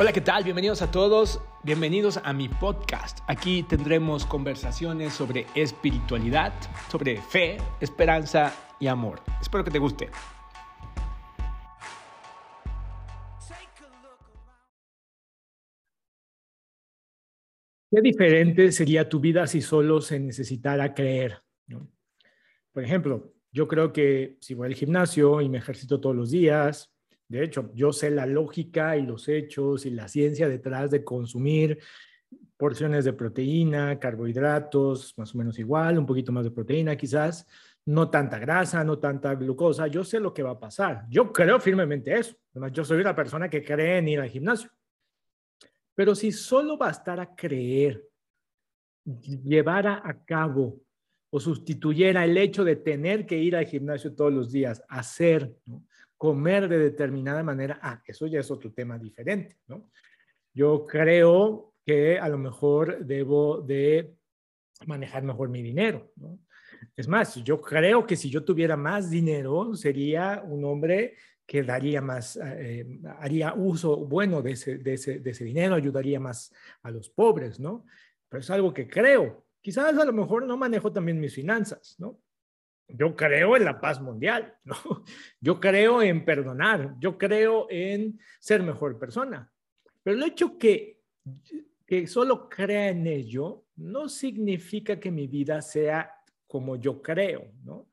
Hola, ¿qué tal? Bienvenidos a todos, bienvenidos a mi podcast. Aquí tendremos conversaciones sobre espiritualidad, sobre fe, esperanza y amor. Espero que te guste. ¿Qué diferente sería tu vida si solo se necesitara creer? Por ejemplo, yo creo que si voy al gimnasio y me ejercito todos los días, de hecho, yo sé la lógica y los hechos y la ciencia detrás de consumir porciones de proteína, carbohidratos, más o menos igual, un poquito más de proteína quizás, no tanta grasa, no tanta glucosa. Yo sé lo que va a pasar. Yo creo firmemente eso. Además, yo soy una persona que cree en ir al gimnasio. Pero si solo bastara creer, llevara a cabo o sustituyera el hecho de tener que ir al gimnasio todos los días, hacer. Comer de determinada manera, ah, eso ya es otro tema diferente, ¿no? Yo creo que a lo mejor debo de manejar mejor mi dinero, ¿no? Es más, yo creo que si yo tuviera más dinero, sería un hombre que daría más, eh, haría uso bueno de ese, de, ese, de ese dinero, ayudaría más a los pobres, ¿no? Pero es algo que creo. Quizás a lo mejor no manejo también mis finanzas, ¿no? Yo creo en la paz mundial, ¿no? Yo creo en perdonar, yo creo en ser mejor persona. Pero el hecho que, que solo crea en ello no significa que mi vida sea como yo creo, ¿no?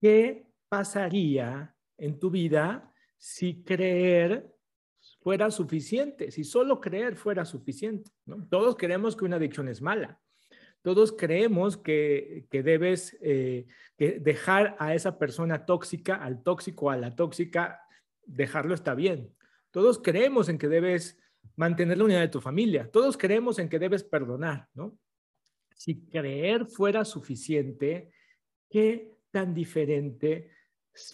¿Qué pasaría en tu vida si creer fuera suficiente, si solo creer fuera suficiente? ¿no? Todos creemos que una adicción es mala. Todos creemos que, debes eh, dejar a esa persona tóxica, al tóxico, a la tóxica, dejarlo está bien. Todos creemos en que debes mantener la unidad de tu familia. Todos creemos en que debes perdonar, ¿no? Si creer fuera suficiente, ¿qué tan diferente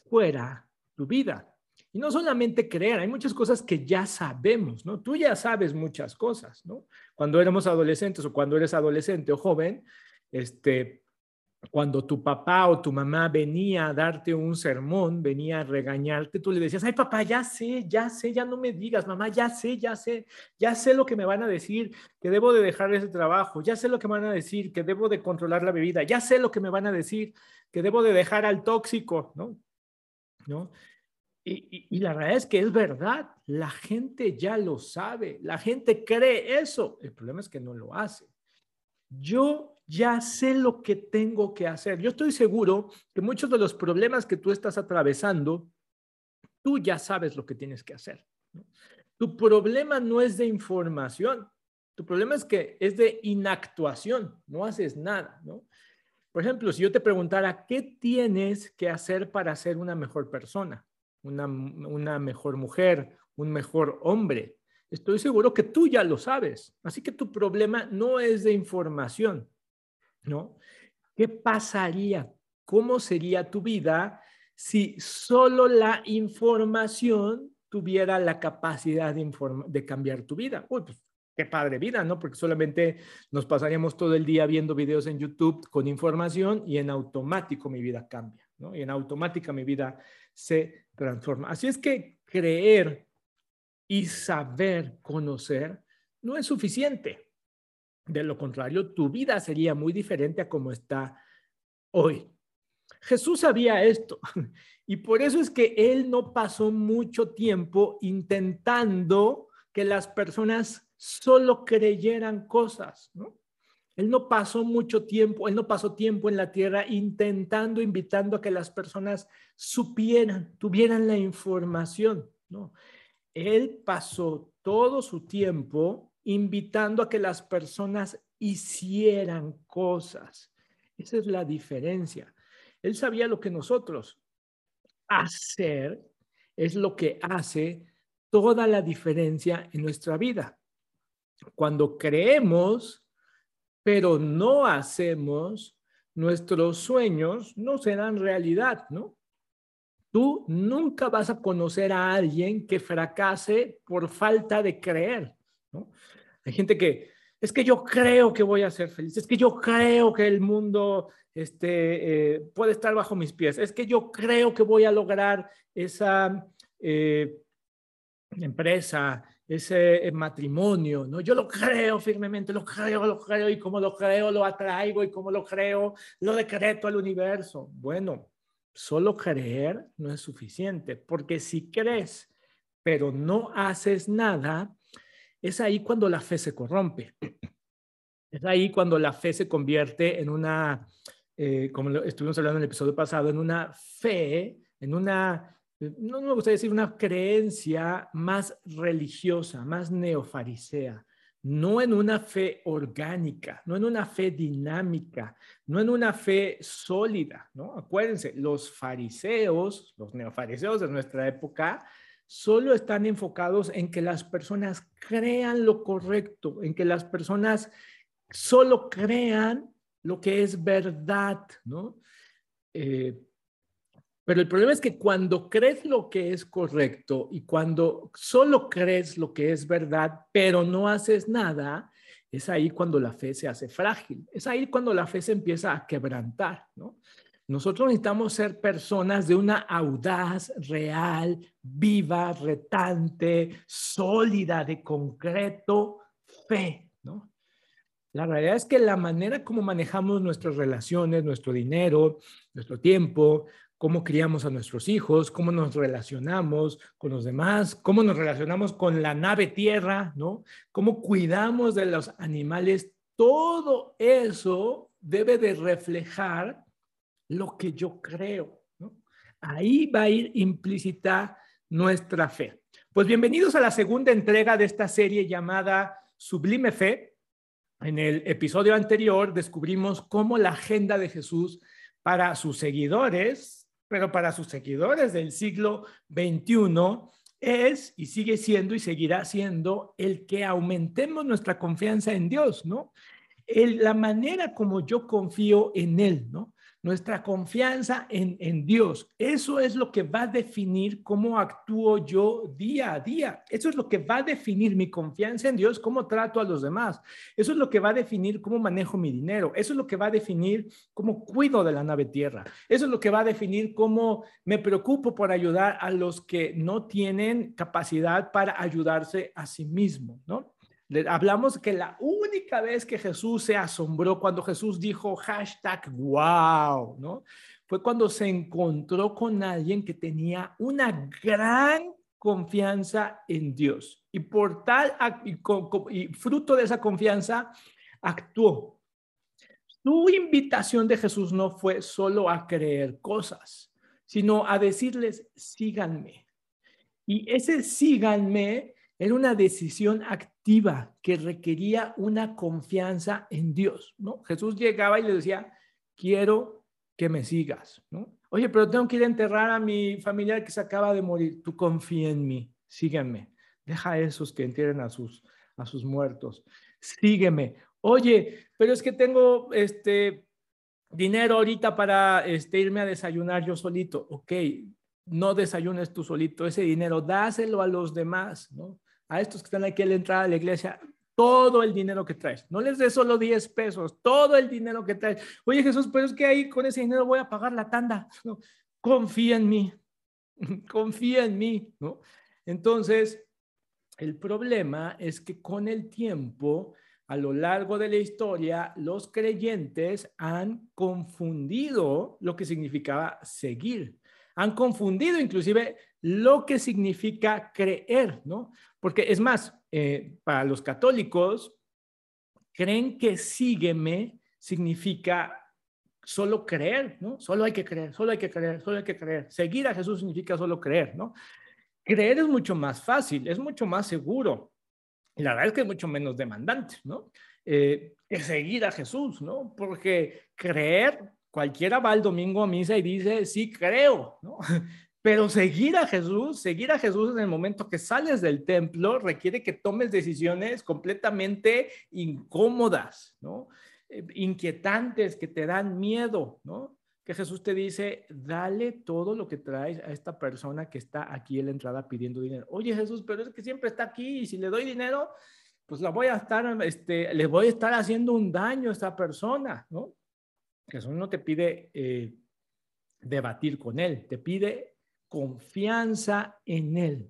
fuera tu vida? Y no solamente creer, hay muchas cosas que ya sabemos, ¿no? Tú ya sabes muchas cosas, ¿no? Cuando éramos adolescentes o cuando eres adolescente o joven, este, cuando tu papá o tu mamá venía a darte un sermón, venía a regañarte, tú le decías, ay papá, ya sé, ya sé, ya no me digas, mamá, ya sé, ya sé, ya sé lo que me van a decir, que debo de dejar ese trabajo, ya sé lo que me van a decir, que debo de controlar la bebida, ya sé lo que me van a decir, que debo de dejar al tóxico, ¿no? ¿No? Y, la realidad es que es verdad, la gente ya lo sabe, la gente cree eso, el problema es que no lo hace. Yo ya sé lo que tengo que hacer. Yo estoy seguro que muchos de los problemas que tú estás atravesando, tú ya sabes lo que tienes que hacer. Tu problema no es de información, tu problema es que es de inactuación, no haces nada, ¿no? Por ejemplo, si yo te preguntara, ¿qué tienes que hacer para ser una mejor persona? Una, mejor mujer, un mejor hombre. Estoy seguro que tú ya lo sabes. Así que tu problema no es de información, ¿no? ¿Qué pasaría? ¿Cómo sería tu vida si solo la información tuviera la capacidad de, de cambiar tu vida? Uy, pues qué padre vida, ¿no? Porque solamente nos pasaríamos todo el día viendo videos en YouTube con información y en automático mi vida cambia, ¿no? Y en automática mi vida se transforma. Así es que creer y saber conocer no es suficiente. De lo contrario, tu vida sería muy diferente a como está hoy. Jesús sabía esto y por eso es que él no pasó mucho tiempo intentando que las personas solo creyeran cosas, ¿no? Él no pasó mucho tiempo, él no pasó tiempo en la tierra intentando, invitando a que las personas supieran, tuvieran la información, ¿no? Él pasó todo su tiempo invitando a que las personas hicieran cosas. Esa es la diferencia. Él sabía lo que nosotros hacer es lo que hace toda la diferencia en nuestra vida. Cuando creemos pero no hacemos, nuestros sueños no serán realidad, ¿no? Tú nunca vas a conocer a alguien que fracase por falta de creer, ¿no? Hay gente que, es que yo creo que voy a ser feliz, es que yo creo que el mundo este, eh, puede estar bajo mis pies, es que yo creo que voy a lograr esa, eh, empresa, ese matrimonio, ¿no? Yo lo creo firmemente, lo creo, lo creo, y como lo creo, lo atraigo, y como lo creo, lo decreto al universo. Bueno, solo creer no es suficiente, porque si crees, pero no haces nada, es ahí cuando la fe se corrompe. Es ahí cuando la fe se convierte en una, eh, como estuvimos hablando en el episodio pasado, en una fe, en una, no me gustaría decir una creencia más religiosa, más neofarisea, no en una fe orgánica, no en una fe dinámica, no en una fe sólida, ¿no? Acuérdense, los fariseos, los neofariseos de nuestra época, solo están enfocados en que las personas crean lo correcto, en que las personas solo crean lo que es verdad, ¿no? Eh, pero el problema es que cuando crees lo que es correcto y cuando solo crees lo que es verdad, pero no haces nada, es ahí cuando la fe se hace frágil, es ahí cuando la fe se empieza a quebrantar, ¿no? Nosotros necesitamos ser personas de una audaz, real, viva, retante, sólida, de concreto fe, ¿no? La realidad es que la manera como manejamos nuestras relaciones, nuestro dinero, nuestro tiempo, cómo criamos a nuestros hijos, cómo nos relacionamos con los demás, cómo nos relacionamos con la nave tierra, ¿no? Cómo cuidamos de los animales, todo eso debe de reflejar lo que yo creo. Ahí va a ir implícita nuestra fe. Pues bienvenidos a la segunda entrega de esta serie llamada Sublime Fe. En el episodio anterior descubrimos cómo la agenda de Jesús para sus seguidores, pero para sus seguidores del siglo XXI, es y sigue siendo y seguirá siendo el que aumentemos nuestra confianza en Dios, ¿no? la manera como yo confío en Él, ¿no? Nuestra confianza en, Dios. Eso es lo que va a definir cómo actúo yo día a día. Eso es lo que va a definir mi confianza en Dios, cómo trato a los demás. Eso es lo que va a definir cómo manejo mi dinero. Eso es lo que va a definir cómo cuido de la nave tierra. Eso es lo que va a definir cómo me preocupo por ayudar a los que no tienen capacidad para ayudarse a sí mismos, ¿no? Hablamos que la única vez que Jesús se asombró cuando Jesús dijo hashtag wow, ¿no? Fue cuando se encontró con alguien que tenía una gran confianza en Dios y por tal y, fruto de esa confianza actuó. Su invitación de Jesús no fue solo a creer cosas, sino a decirles síganme. Y ese síganme era una decisión activa que requería una confianza en Dios, ¿no? Jesús llegaba y le decía, quiero que me sigas, ¿no? Oye, pero tengo que ir a enterrar a mi familiar que se acaba de morir. Tú confía en mí, sígueme. Deja a esos que entierren a sus, a sus muertos. Sígueme. Oye, pero es que tengo este dinero ahorita para este, irme a desayunar yo solito. Ok, no desayunes tú solito. Ese dinero, dáselo a los demás, ¿no? A estos que están aquí a la entrada de la iglesia, todo el dinero que traes. No les des solo 10 pesos, todo el dinero que traes. Oye Jesús, pero es que ahí con ese dinero voy a pagar la tanda. confía en mí, confía en mí. Entonces, el problema es que con el tiempo, a lo largo de la historia, los creyentes han confundido lo que significaba seguir. Han confundido inclusive lo que significa creer, ¿no? Porque es más, eh, para los católicos, creen que sígueme significa solo creer, ¿no? Solo hay que creer, solo hay que creer, solo hay que creer. Seguir a Jesús significa solo creer, ¿no? Creer es mucho más fácil, es mucho más seguro. La verdad es que es mucho menos demandante, ¿no? Eh, que seguir a Jesús, ¿no? Porque creer, cualquiera va el domingo a misa y dice, sí creo, ¿no? Pero seguir a Jesús, seguir a Jesús en el momento que sales del templo requiere que tomes decisiones completamente incómodas, ¿no? Eh, inquietantes, que te dan miedo, ¿no? Que Jesús te dice, dale todo lo que traes a esta persona que está aquí en la entrada pidiendo dinero. Oye Jesús, pero es que siempre está aquí y si le doy dinero, pues la voy a estar, este, le voy a estar haciendo un daño a esta persona, ¿no? Jesús no te pide eh, debatir con él, te pide confianza en Él.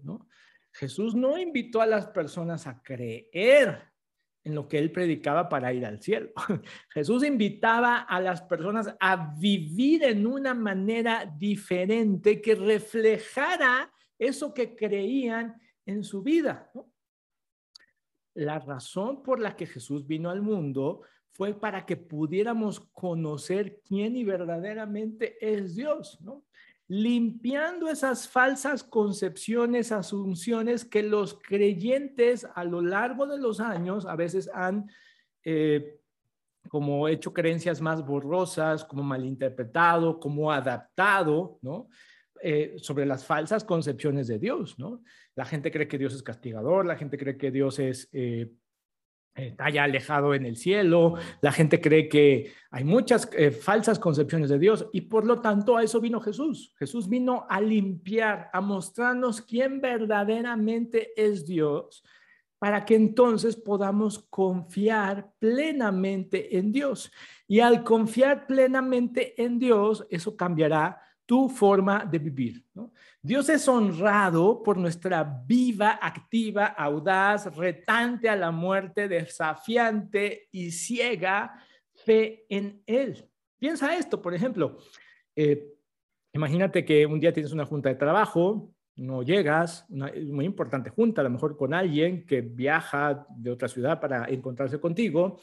Jesús no invitó a las personas a creer en lo que él predicaba para ir al cielo. Jesús invitaba a las personas a vivir en una manera diferente que reflejara eso que creían en su vida. La razón por la que Jesús vino al mundo fue para que pudiéramos conocer quién y verdaderamente es Dios, ¿no? limpiando esas falsas concepciones, asunciones que los creyentes a lo largo de los años a veces han eh, como hecho creencias más borrosas, como malinterpretado, como adaptado, ¿no? Eh, sobre las falsas concepciones de Dios, ¿no? La gente cree que Dios es castigador, la gente cree que Dios es eh, está ya alejado en el cielo, la gente cree que hay muchas eh, falsas concepciones de Dios y por lo tanto a eso vino Jesús. Jesús vino a limpiar, a mostrarnos quién verdaderamente es Dios para que entonces podamos confiar plenamente en Dios. Y al confiar plenamente en Dios, eso cambiará tu forma de vivir. Dios es honrado por nuestra viva, activa, audaz, retante a la muerte, desafiante y ciega fe en Él. Piensa esto, por ejemplo, eh, imagínate que un día tienes una junta de trabajo, no llegas, una muy importante junta, a lo mejor con alguien que viaja de otra ciudad para encontrarse contigo,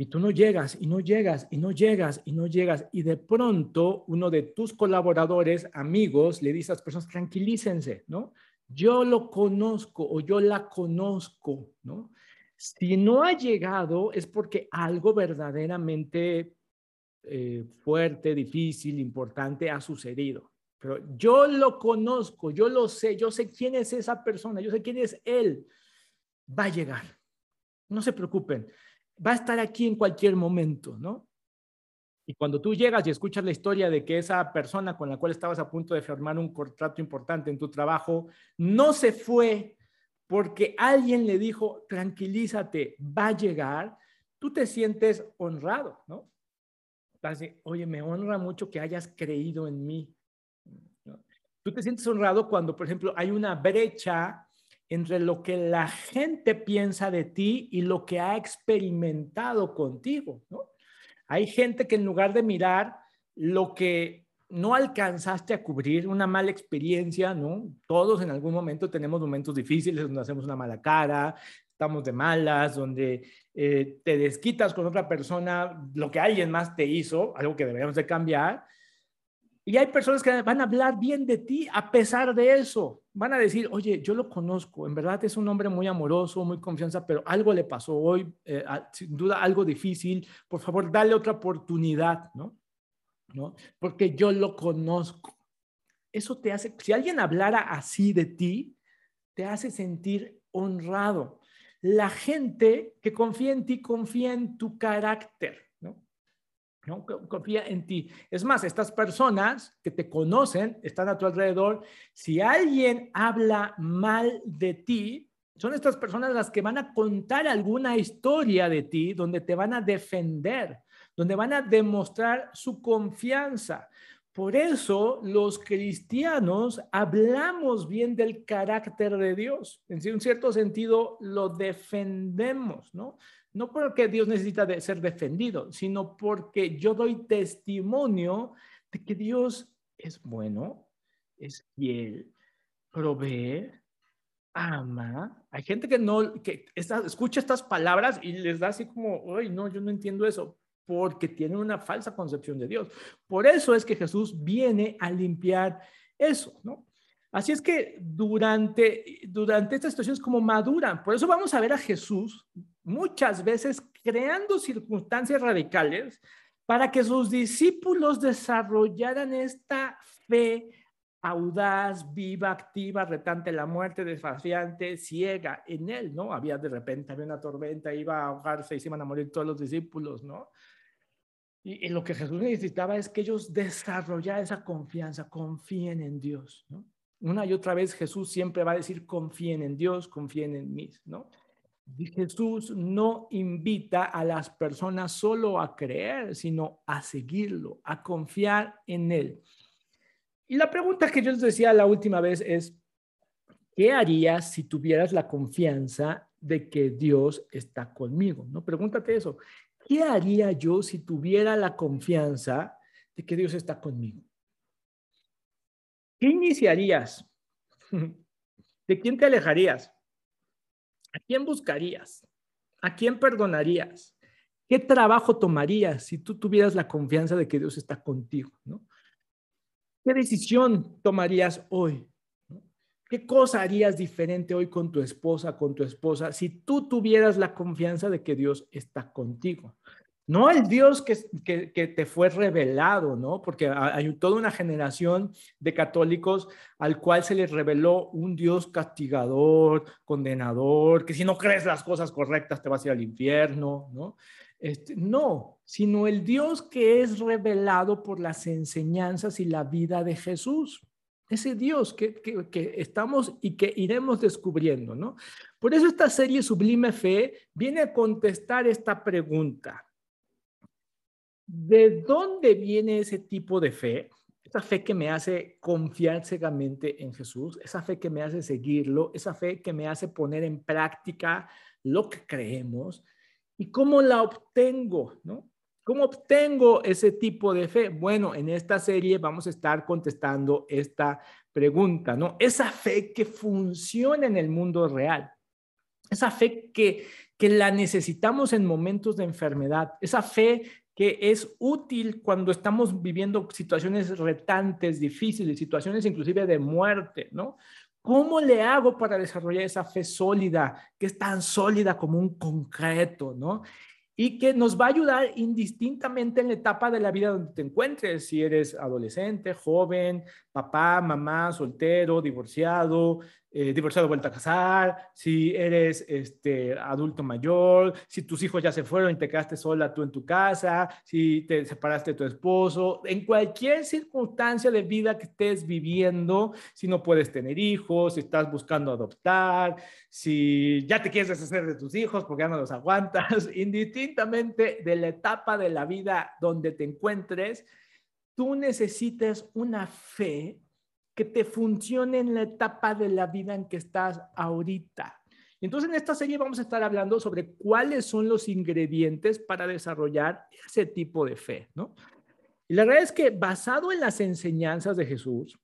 y tú no llegas y no llegas y no llegas y no llegas y de pronto uno de tus colaboradores, amigos, le dice a las personas, tranquilícense, ¿no? Yo lo conozco o yo la conozco, ¿no? Si no ha llegado es porque algo verdaderamente eh, fuerte, difícil, importante ha sucedido. Pero yo lo conozco, yo lo sé, yo sé quién es esa persona, yo sé quién es él. Va a llegar. No se preocupen va a estar aquí en cualquier momento, ¿no? Y cuando tú llegas y escuchas la historia de que esa persona con la cual estabas a punto de firmar un contrato importante en tu trabajo no se fue porque alguien le dijo, tranquilízate, va a llegar, tú te sientes honrado, ¿no? Vas Oye, me honra mucho que hayas creído en mí. Tú te sientes honrado cuando, por ejemplo, hay una brecha entre lo que la gente piensa de ti y lo que ha experimentado contigo, ¿no? Hay gente que en lugar de mirar lo que no alcanzaste a cubrir, una mala experiencia, ¿no? Todos en algún momento tenemos momentos difíciles donde hacemos una mala cara, estamos de malas, donde eh, te desquitas con otra persona lo que alguien más te hizo, algo que deberíamos de cambiar, y hay personas que van a hablar bien de ti a pesar de eso. Van a decir, oye, yo lo conozco, en verdad es un hombre muy amoroso, muy confianza, pero algo le pasó hoy, eh, sin duda algo difícil. Por favor, dale otra oportunidad, ¿no? ¿no? Porque yo lo conozco. Eso te hace, si alguien hablara así de ti, te hace sentir honrado. La gente que confía en ti confía en tu carácter. ¿No? Confía en ti. Es más, estas personas que te conocen, están a tu alrededor, si alguien habla mal de ti, son estas personas las que van a contar alguna historia de ti, donde te van a defender, donde van a demostrar su confianza. Por eso los cristianos hablamos bien del carácter de Dios. En cierto sentido, lo defendemos, ¿no? No porque Dios necesita de ser defendido, sino porque yo doy testimonio de que Dios es bueno, es fiel, provee, ama. Hay gente que no, que escucha estas palabras y les da así como, ay, no, yo no entiendo eso, porque tienen una falsa concepción de Dios. Por eso es que Jesús viene a limpiar eso, ¿no? Así es que durante, durante estas situaciones como maduran, por eso vamos a ver a Jesús muchas veces creando circunstancias radicales para que sus discípulos desarrollaran esta fe audaz, viva, activa, retante la muerte, desfaciante, ciega en él, ¿no? Había de repente, había una tormenta, iba a ahogarse y se iban a morir todos los discípulos, ¿no? Y, y, lo que Jesús necesitaba es que ellos desarrollaran esa confianza, confíen en Dios, ¿no? Una y otra vez Jesús siempre va a decir, confíen en Dios, confíen en mí, ¿no? Jesús no invita a las personas solo a creer, sino a seguirlo, a confiar en Él. Y la pregunta que yo les decía la última vez es, ¿qué harías si tuvieras la confianza de que Dios está conmigo? ¿No? Pregúntate eso. ¿Qué haría yo si tuviera la confianza de que Dios está conmigo? ¿Qué iniciarías? ¿De quién te alejarías? ¿A quién buscarías? ¿A quién perdonarías? ¿Qué trabajo tomarías si tú tuvieras la confianza de que Dios está contigo? ¿Qué decisión tomarías hoy? ¿Qué cosa harías diferente hoy con tu esposa, con tu esposa, si tú tuvieras la confianza de que Dios está contigo? No el Dios que, que, te fue revelado, ¿no? Porque hay toda una generación de católicos al cual se les reveló un Dios castigador, condenador, que si no crees las cosas correctas te vas a ir al infierno, ¿no? Este, no, sino el Dios que es revelado por las enseñanzas y la vida de Jesús. Ese Dios que, que, estamos y que iremos descubriendo, ¿no? Por eso esta serie Sublime Fe viene a contestar esta pregunta. ¿De dónde viene ese tipo de fe? Esa fe que me hace confiar ciegamente en Jesús, esa fe que me hace seguirlo, esa fe que me hace poner en práctica lo que creemos, ¿Y cómo la obtengo? ¿no? ¿Cómo obtengo ese tipo de fe? Bueno, en esta serie vamos a estar contestando esta pregunta, ¿no? Esa fe que funciona en el mundo real. Esa fe que, que la necesitamos en momentos de enfermedad. Esa fe que es útil cuando estamos viviendo situaciones retantes, difíciles, situaciones inclusive de muerte, ¿no? ¿Cómo le hago para desarrollar esa fe sólida, que es tan sólida como un concreto, ¿no? Y que nos va a ayudar indistintamente en la etapa de la vida donde te encuentres, si eres adolescente, joven, papá, mamá, soltero, divorciado, eh, divorciado vuelta a casar, si eres este, adulto mayor, si tus hijos ya se fueron y te quedaste sola tú en tu casa, si te separaste de tu esposo, en cualquier circunstancia de vida que estés viviendo, si no puedes tener hijos, si estás buscando adoptar, si ya te quieres deshacer de tus hijos porque ya no los aguantas, indistintamente de la etapa de la vida donde te encuentres, tú necesitas una fe que te funcione en la etapa de la vida en que estás ahorita. Entonces, en esta serie vamos a estar hablando sobre cuáles son los ingredientes para desarrollar ese tipo de fe, ¿no? Y la verdad es que basado en las enseñanzas de Jesús,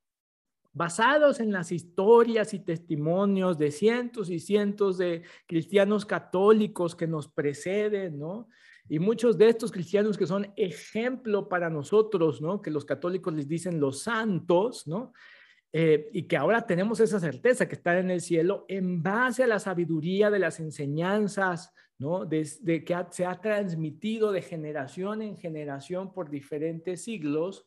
basados en las historias y testimonios de cientos y cientos de cristianos católicos que nos preceden, ¿no? Y muchos de estos cristianos que son ejemplo para nosotros, ¿no? Que los católicos les dicen los santos, ¿no? Eh, y que ahora tenemos esa certeza que están en el cielo en base a la sabiduría de las enseñanzas, ¿no? Desde que se ha transmitido de generación en generación por diferentes siglos.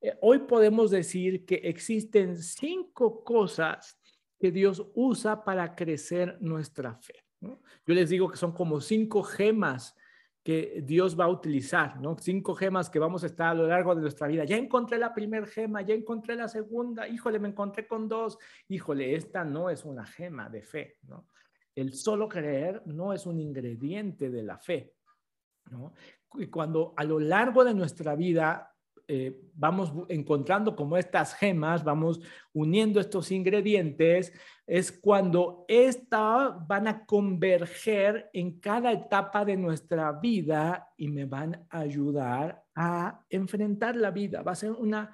Eh, hoy podemos decir que existen cinco cosas que Dios usa para crecer nuestra fe. Yo les digo que son como cinco gemas que Dios va a utilizar, ¿no? Cinco gemas que vamos a estar a lo largo de nuestra vida. Ya encontré la primera gema, ya encontré la segunda, híjole, me encontré con dos, híjole, esta no es una gema de fe, ¿no? El solo creer no es un ingrediente de la fe, ¿no? Y cuando a lo largo de nuestra vida eh, vamos encontrando como estas gemas, vamos uniendo estos ingredientes, es cuando estas van a converger en cada etapa de nuestra vida y me van a ayudar a enfrentar la vida. Va a ser una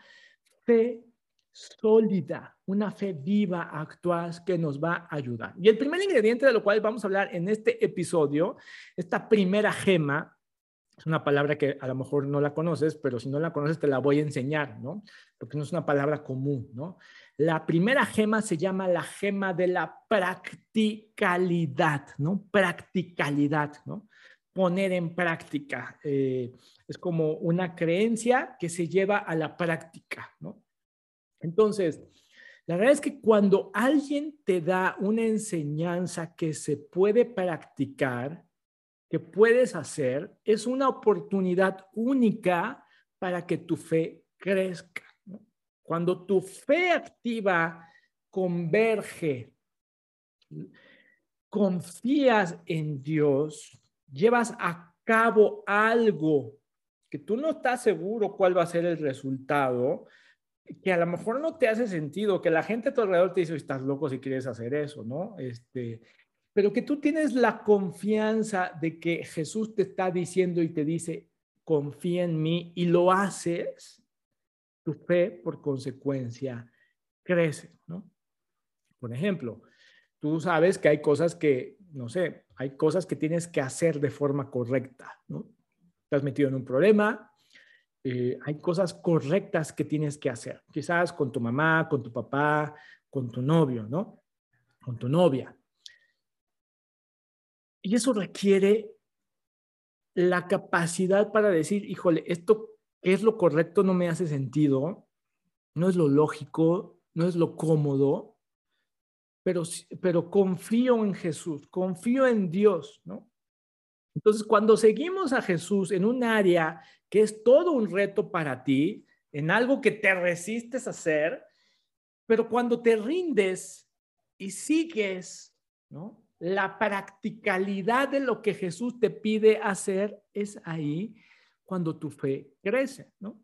fe sólida, una fe viva, actual, que nos va a ayudar. Y el primer ingrediente de lo cual vamos a hablar en este episodio, esta primera gema, es una palabra que a lo mejor no la conoces, pero si no la conoces te la voy a enseñar, ¿no? Porque no es una palabra común, ¿no? La primera gema se llama la gema de la practicalidad, ¿no? Practicalidad, ¿no? Poner en práctica. Eh, es como una creencia que se lleva a la práctica, ¿no? Entonces, la verdad es que cuando alguien te da una enseñanza que se puede practicar, que puedes hacer es una oportunidad única para que tu fe crezca. Cuando tu fe activa converge, confías en Dios, llevas a cabo algo que tú no estás seguro cuál va a ser el resultado, que a lo mejor no te hace sentido, que la gente a tu alrededor te dice, estás loco si quieres hacer eso, ¿no? Este, pero que tú tienes la confianza de que Jesús te está diciendo y te dice, confía en mí y lo haces, tu fe por consecuencia crece, ¿no? Por ejemplo, tú sabes que hay cosas que, no sé, hay cosas que tienes que hacer de forma correcta, ¿no? Estás metido en un problema, eh, hay cosas correctas que tienes que hacer, quizás con tu mamá, con tu papá, con tu novio, ¿no? Con tu novia. Y eso requiere la capacidad para decir, híjole, esto es lo correcto, no me hace sentido, no es lo lógico, no es lo cómodo, pero, pero confío en Jesús, confío en Dios, ¿no? Entonces, cuando seguimos a Jesús en un área que es todo un reto para ti, en algo que te resistes a hacer, pero cuando te rindes y sigues, ¿no? La practicalidad de lo que Jesús te pide hacer es ahí cuando tu fe crece, ¿no?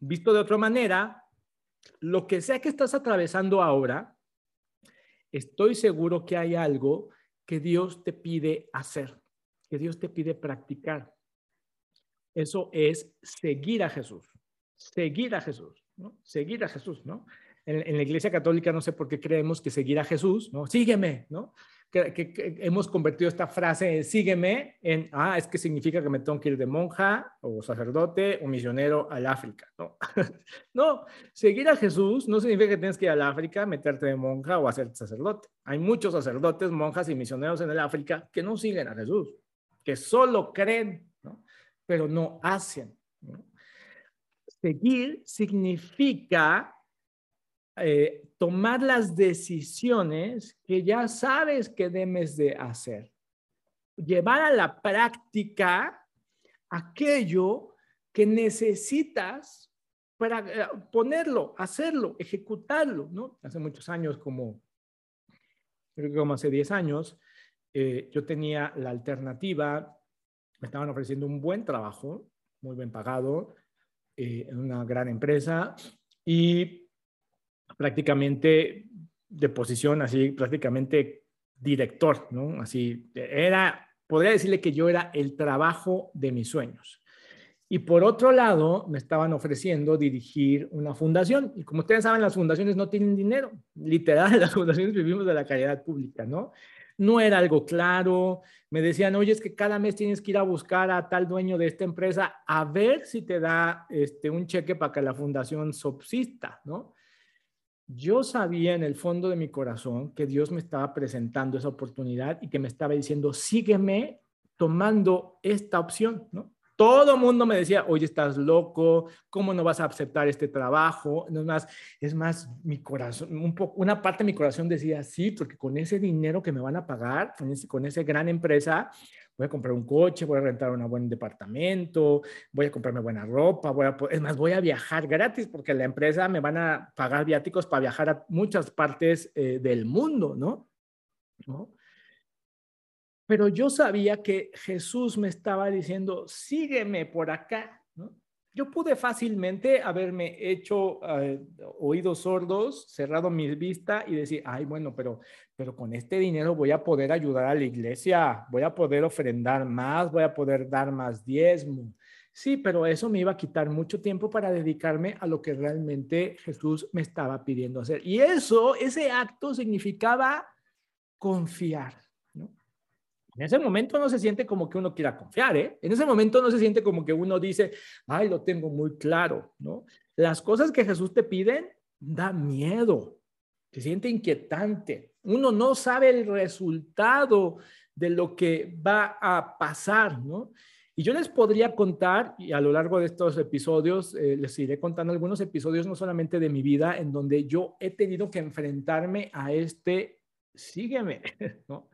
Visto de otra manera, lo que sea que estás atravesando ahora, estoy seguro que hay algo que Dios te pide hacer, que Dios te pide practicar. Eso es seguir a Jesús, seguir a Jesús, ¿no? Seguir a Jesús, ¿no? En, en la Iglesia Católica no sé por qué creemos que seguir a Jesús, ¿no? Sígueme, ¿no? Que, hemos convertido esta frase en sígueme en, ah, es que significa que me tengo que ir de monja o sacerdote o misionero al África. No, no seguir a Jesús no significa que tienes que ir al África, meterte de monja o hacerte sacerdote. Hay muchos sacerdotes, monjas y misioneros en el África que no siguen a Jesús, que solo creen, ¿no? pero no hacen. Seguir significa eh, tomar las decisiones que ya sabes que debes de hacer. Llevar a la práctica aquello que necesitas para eh, ponerlo, hacerlo, ejecutarlo, ¿no? Hace muchos años, como creo que como hace 10 años, eh, yo tenía la alternativa, me estaban ofreciendo un buen trabajo, muy bien pagado, en una gran empresa, y prácticamente de posición así, prácticamente director, ¿no? Así, era, podría decirle que yo era el trabajo de mis sueños. Y por otro lado, me estaban ofreciendo dirigir una fundación. Y como ustedes saben, las fundaciones no tienen dinero. Literal, las fundaciones vivimos de la caridad pública, ¿no? No era algo claro. Me decían, oye, es que cada mes tienes que ir a buscar a tal dueño de esta empresa a ver si te da este, un cheque para que la fundación subsista, ¿no? Yo sabía en el fondo de mi corazón que Dios me estaba presentando esa oportunidad y que me estaba diciendo, sígueme tomando esta opción, ¿no? Todo mundo me decía, oye, estás loco, ¿cómo no vas a aceptar este trabajo? No es más, es más, mi corazón, un poco, una parte de mi corazón decía, sí, porque con ese dinero que me van a pagar, con, ese, esa gran empresa, voy a comprar un coche, voy a rentar un buen departamento, voy a comprarme buena ropa, voy es más, voy a viajar gratis porque la empresa me van a pagar viáticos para viajar a muchas partes eh, del mundo. ¿no? Pero yo sabía que Jesús me estaba diciendo, sígueme por acá. Yo pude fácilmente haberme hecho eh, oídos sordos, cerrado mi vista y decir, ay, bueno, pero, pero con este dinero voy a poder ayudar a la iglesia, voy a poder ofrendar más, voy a poder dar más diezmo. Sí, pero eso me iba a quitar mucho tiempo para dedicarme a lo que realmente Jesús me estaba pidiendo hacer. Y eso, ese acto significaba confiar. En ese momento no se siente como que uno quiera confiar, ¿eh? En ese momento no se siente como que uno dice, ay, lo tengo muy claro, ¿no? Las cosas que Jesús te piden da miedo, se siente inquietante. Uno no sabe el resultado de lo que va a pasar, ¿no? Y yo les podría contar, y a lo largo de estos episodios, eh, les iré contando algunos episodios, no solamente de mi vida, en donde yo he tenido que enfrentarme a este, sígueme, ¿no?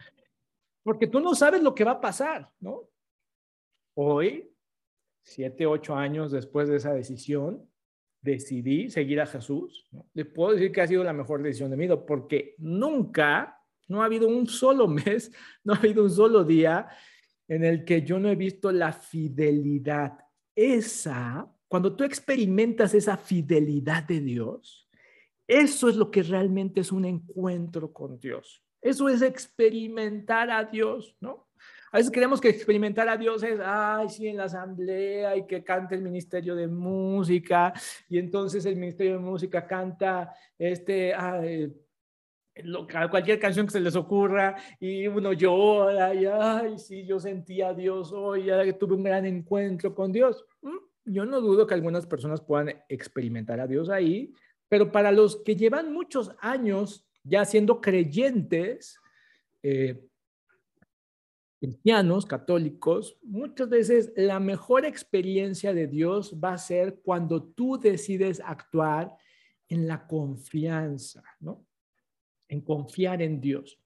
Porque tú no sabes lo que va a pasar, ¿no? Hoy, siete, ocho años después de esa decisión, decidí seguir a Jesús. ¿no? Le puedo decir que ha sido la mejor decisión de mi vida, porque nunca, no ha habido un solo mes, no ha habido un solo día en el que yo no he visto la fidelidad esa Cuando tú experimentas esa fidelidad de Dios, eso es lo que realmente es un encuentro con Dios. Eso es experimentar a Dios, ¿no? A veces creemos que experimentar a Dios es, ay, sí, en la asamblea y que cante el Ministerio de Música y entonces el Ministerio de Música canta este, ay, cualquier canción que se les ocurra y uno llora y, ay, sí, yo sentí a Dios hoy, que tuve un gran encuentro con Dios. Mm, yo no dudo que algunas personas puedan experimentar a Dios ahí, pero para los que llevan muchos años ya siendo creyentes, eh, cristianos, católicos, muchas veces la mejor experiencia de Dios va a ser cuando tú decides actuar en la confianza, ¿no? En confiar en Dios.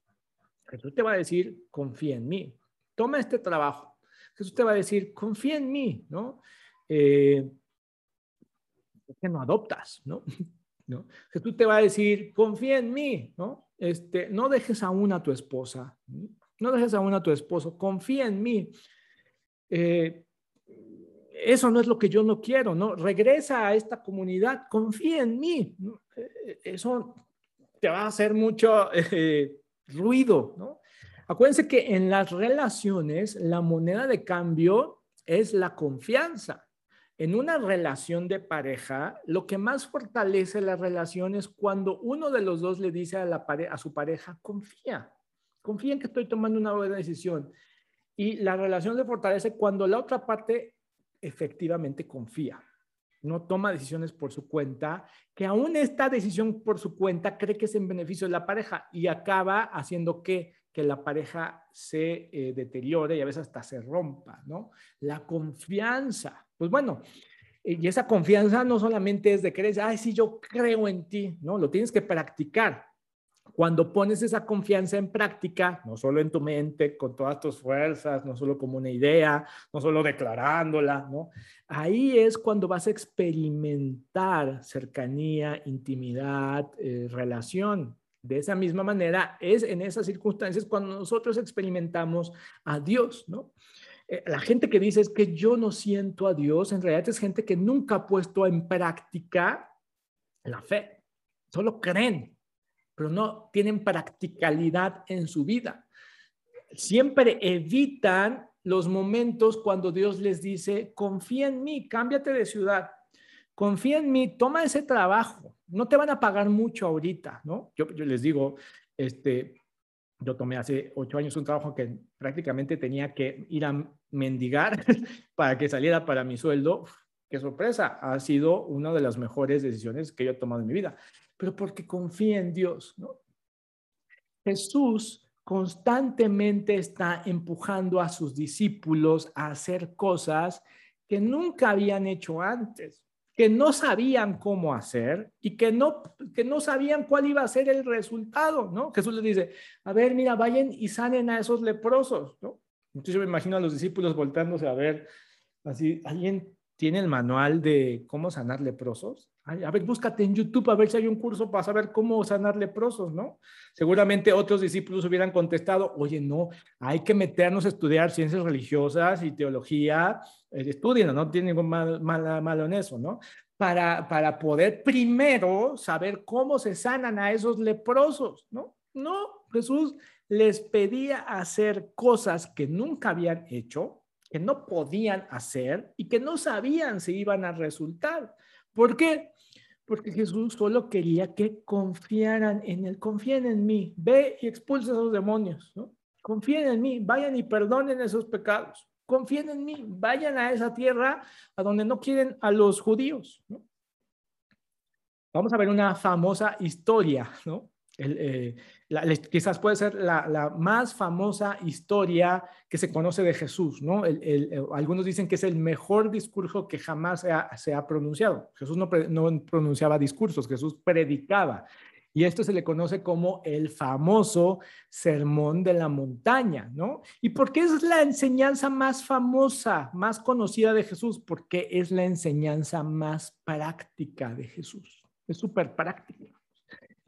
Jesús te va a decir, confía en mí. Toma este trabajo. Jesús te va a decir, confía en mí, ¿no? Eh, que no adoptas, ¿no? ¿No? Jesús te va a decir, confía en mí, ¿no? Este, no dejes aún a tu esposa, no dejes aún a tu esposo, confía en mí. Eh, eso no es lo que yo no quiero, ¿no? Regresa a esta comunidad, confía en mí. Eh, eso te va a hacer mucho eh, ruido, ¿no? Acuérdense que en las relaciones la moneda de cambio es la confianza. En una relación de pareja, lo que más fortalece la relación es cuando uno de los dos le dice a, la a su pareja, confía, confía en que estoy tomando una buena decisión. Y la relación se fortalece cuando la otra parte efectivamente confía, no toma decisiones por su cuenta, que aún esta decisión por su cuenta cree que es en beneficio de la pareja y acaba haciendo que, que la pareja se eh, deteriore y a veces hasta se rompa, ¿no? La confianza. Pues bueno, y esa confianza no solamente es de creer, ay, sí, yo creo en ti, ¿no? Lo tienes que practicar. Cuando pones esa confianza en práctica, no solo en tu mente, con todas tus fuerzas, no solo como una idea, no solo declarándola, ¿no? Ahí es cuando vas a experimentar cercanía, intimidad, eh, relación. De esa misma manera, es en esas circunstancias cuando nosotros experimentamos a Dios, ¿no? Eh, la gente que dice es que yo no siento a Dios, en realidad es gente que nunca ha puesto en práctica la fe. Solo creen, pero no tienen practicalidad en su vida. Siempre evitan los momentos cuando Dios les dice, confía en mí, cámbiate de ciudad, confía en mí, toma ese trabajo, no te van a pagar mucho ahorita, ¿no? Yo, les digo, este, yo tomé hace ocho años un trabajo que prácticamente tenía que ir a mendigar para que saliera para mi sueldo. Qué sorpresa, ha sido una de las mejores decisiones que yo he tomado en mi vida pero porque confía en Dios. ¿no? Jesús constantemente está empujando a sus discípulos a hacer cosas que nunca habían hecho antes, que no sabían cómo hacer y que no, que no sabían cuál iba a ser el resultado, ¿no? Jesús les dice, a ver, mira, vayan y sanen a esos leprosos, ¿no? Entonces yo me imagino a los discípulos voltándose a ver, así, ¿alguien tiene el manual de cómo sanar leprosos? a ver, búscate en YouTube a ver si hay un curso para saber cómo sanar leprosos, ¿no? Seguramente otros discípulos hubieran contestado, oye, no, hay que meternos a estudiar ciencias religiosas y teología, eh, no tiene ningún mal, malo en eso, ¿no? Para, para poder primero saber cómo se sanan a esos leprosos, ¿no? No, Jesús les pedía hacer cosas que nunca habían hecho, que no podían hacer y que no sabían si iban a resultar. ¿Por qué? Porque Jesús solo quería que confiaran en Él. Confíen en mí. Ve y expulsa a esos demonios. Confíen en mí. Vayan y perdonen esos pecados. Confíen en mí. Vayan a esa tierra a donde no quieren a los judíos. Vamos a ver una famosa historia, ¿no? Eh, quizás puede ser la, más famosa historia que se conoce de Jesús, ¿no? algunos dicen que es el mejor discurso que jamás se ha, pronunciado. Jesús no, no, pronunciaba discursos, Jesús predicaba. Y esto se le conoce como el famoso sermón de la montaña, ¿no? ¿Y por qué es la enseñanza más famosa, más conocida de Jesús? Porque es la enseñanza más práctica de Jesús. Es súper práctica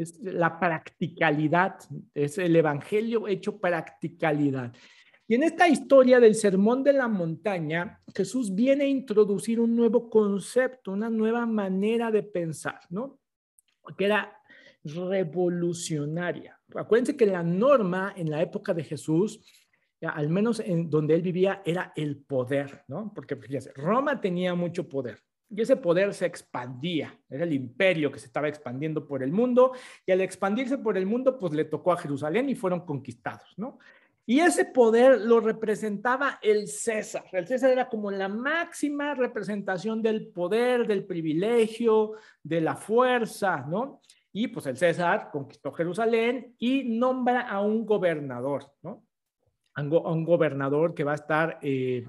es la practicalidad, es el evangelio hecho practicalidad. Y en esta historia del sermón de la montaña, Jesús viene a introducir un nuevo concepto, una nueva manera de pensar, ¿no? Que era revolucionaria. Acuérdense que la norma en la época de Jesús, al menos en donde él vivía, era el poder, ¿no? Porque fíjense, Roma tenía mucho poder y ese poder se expandía, era el imperio que se estaba expandiendo por el mundo y al expandirse por el mundo, pues le tocó a Jerusalén y fueron conquistados, ¿no? Y ese poder lo representaba el César. El César era como la máxima representación del poder, del privilegio, de la fuerza, ¿no? Y pues el César conquistó Jerusalén y nombra a un gobernador, ¿no? A un, gobernador que va a estar eh,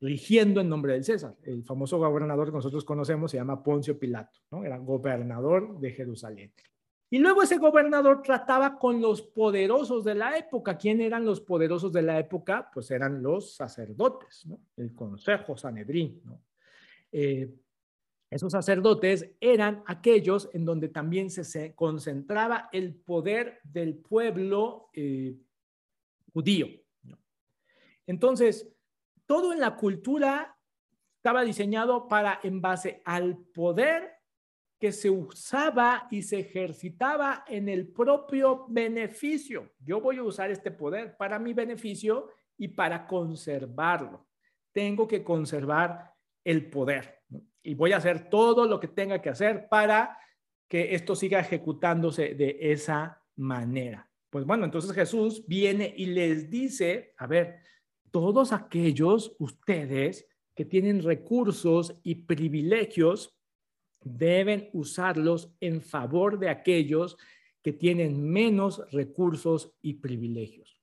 rigiendo en nombre del César. El famoso gobernador que nosotros conocemos se llama Poncio Pilato, ¿no? Era gobernador de Jerusalén. Y luego ese gobernador trataba con los poderosos de la época. ¿Quién eran los poderosos de la época? Pues eran los sacerdotes, ¿no? El Consejo Sanedrín, ¿no? Eh, esos sacerdotes eran aquellos en donde también se, concentraba el poder del pueblo eh, judío. Entonces, todo en la cultura estaba diseñado para, en base al poder que se usaba y se ejercitaba en el propio beneficio. Yo voy a usar este poder para mi beneficio y para conservarlo. Tengo que conservar el poder y voy a hacer todo lo que tenga que hacer para que esto siga ejecutándose de esa manera. Pues bueno, entonces Jesús viene y les dice, a ver, todos aquellos ustedes que tienen recursos y privilegios deben usarlos en favor de aquellos que tienen menos recursos y privilegios.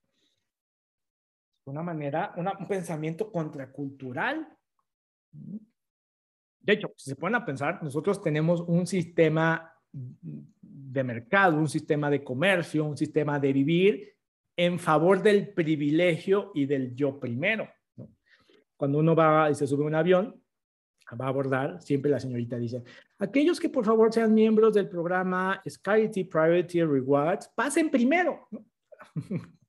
Una manera, un pensamiento contracultural. De hecho, si se ponen pensar, nosotros tenemos un sistema de mercado, un sistema de comercio, un sistema de vivir en favor del privilegio y del yo primero. Cuando uno va y se sube a un avión, va a abordar, siempre la señorita dice, aquellos que por favor sean miembros del programa Scarcity Priority Rewards, pasen primero.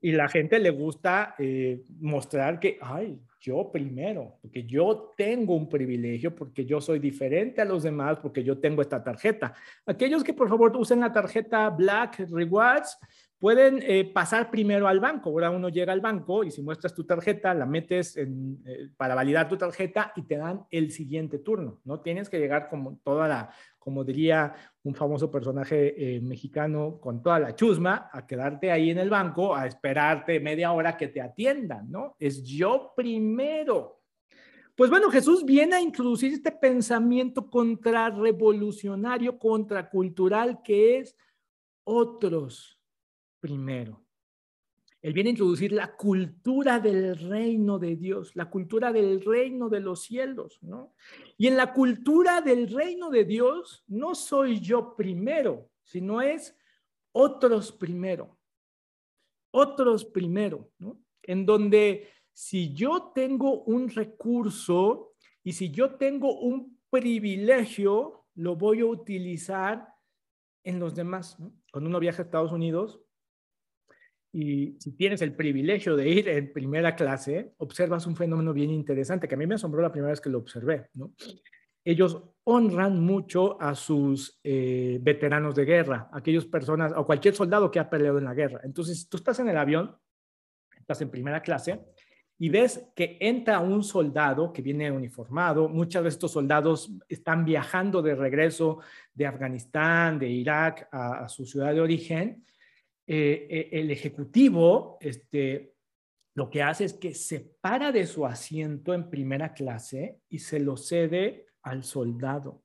y la gente le gusta eh, mostrar que, ay, yo primero, porque yo tengo un privilegio, porque yo soy diferente a los demás, porque yo tengo esta tarjeta. Aquellos que por favor usen la tarjeta Black Rewards, pueden eh, pasar primero al banco. Ahora uno llega al banco y si muestras tu tarjeta, la metes eh, para validar tu tarjeta y te dan el siguiente turno. No tienes que llegar como toda la, como diría un famoso personaje eh, mexicano, con toda la chusma, a quedarte ahí en el banco, a esperarte media hora que te atiendan, ¿no? Es yo primero. Pues bueno, Jesús viene a introducir este pensamiento contrarrevolucionario, contracultural, que es otros primero. Él viene a introducir la cultura del reino de Dios, la cultura del reino de los cielos, ¿no? Y en la cultura del reino de Dios no soy yo primero, sino es otros primero. Otros primero, ¿no? En donde si yo tengo un recurso y si yo tengo un privilegio, lo voy a utilizar en los demás. Cuando uno viaja a Estados Unidos, y si tienes el privilegio de ir en primera clase, observas un fenómeno bien interesante que a mí me asombró la primera vez que lo observé. ¿no? Ellos honran mucho a sus eh, veteranos de guerra, aquellas personas o cualquier soldado que ha peleado en la guerra. Entonces, tú estás en el avión, estás en primera clase y ves que entra un soldado que viene uniformado, muchas de estos soldados están viajando de regreso de Afganistán, de Irak a su ciudad de origen eh, eh, el ejecutivo este, lo que hace es que se para de su asiento en primera clase y se lo cede al soldado.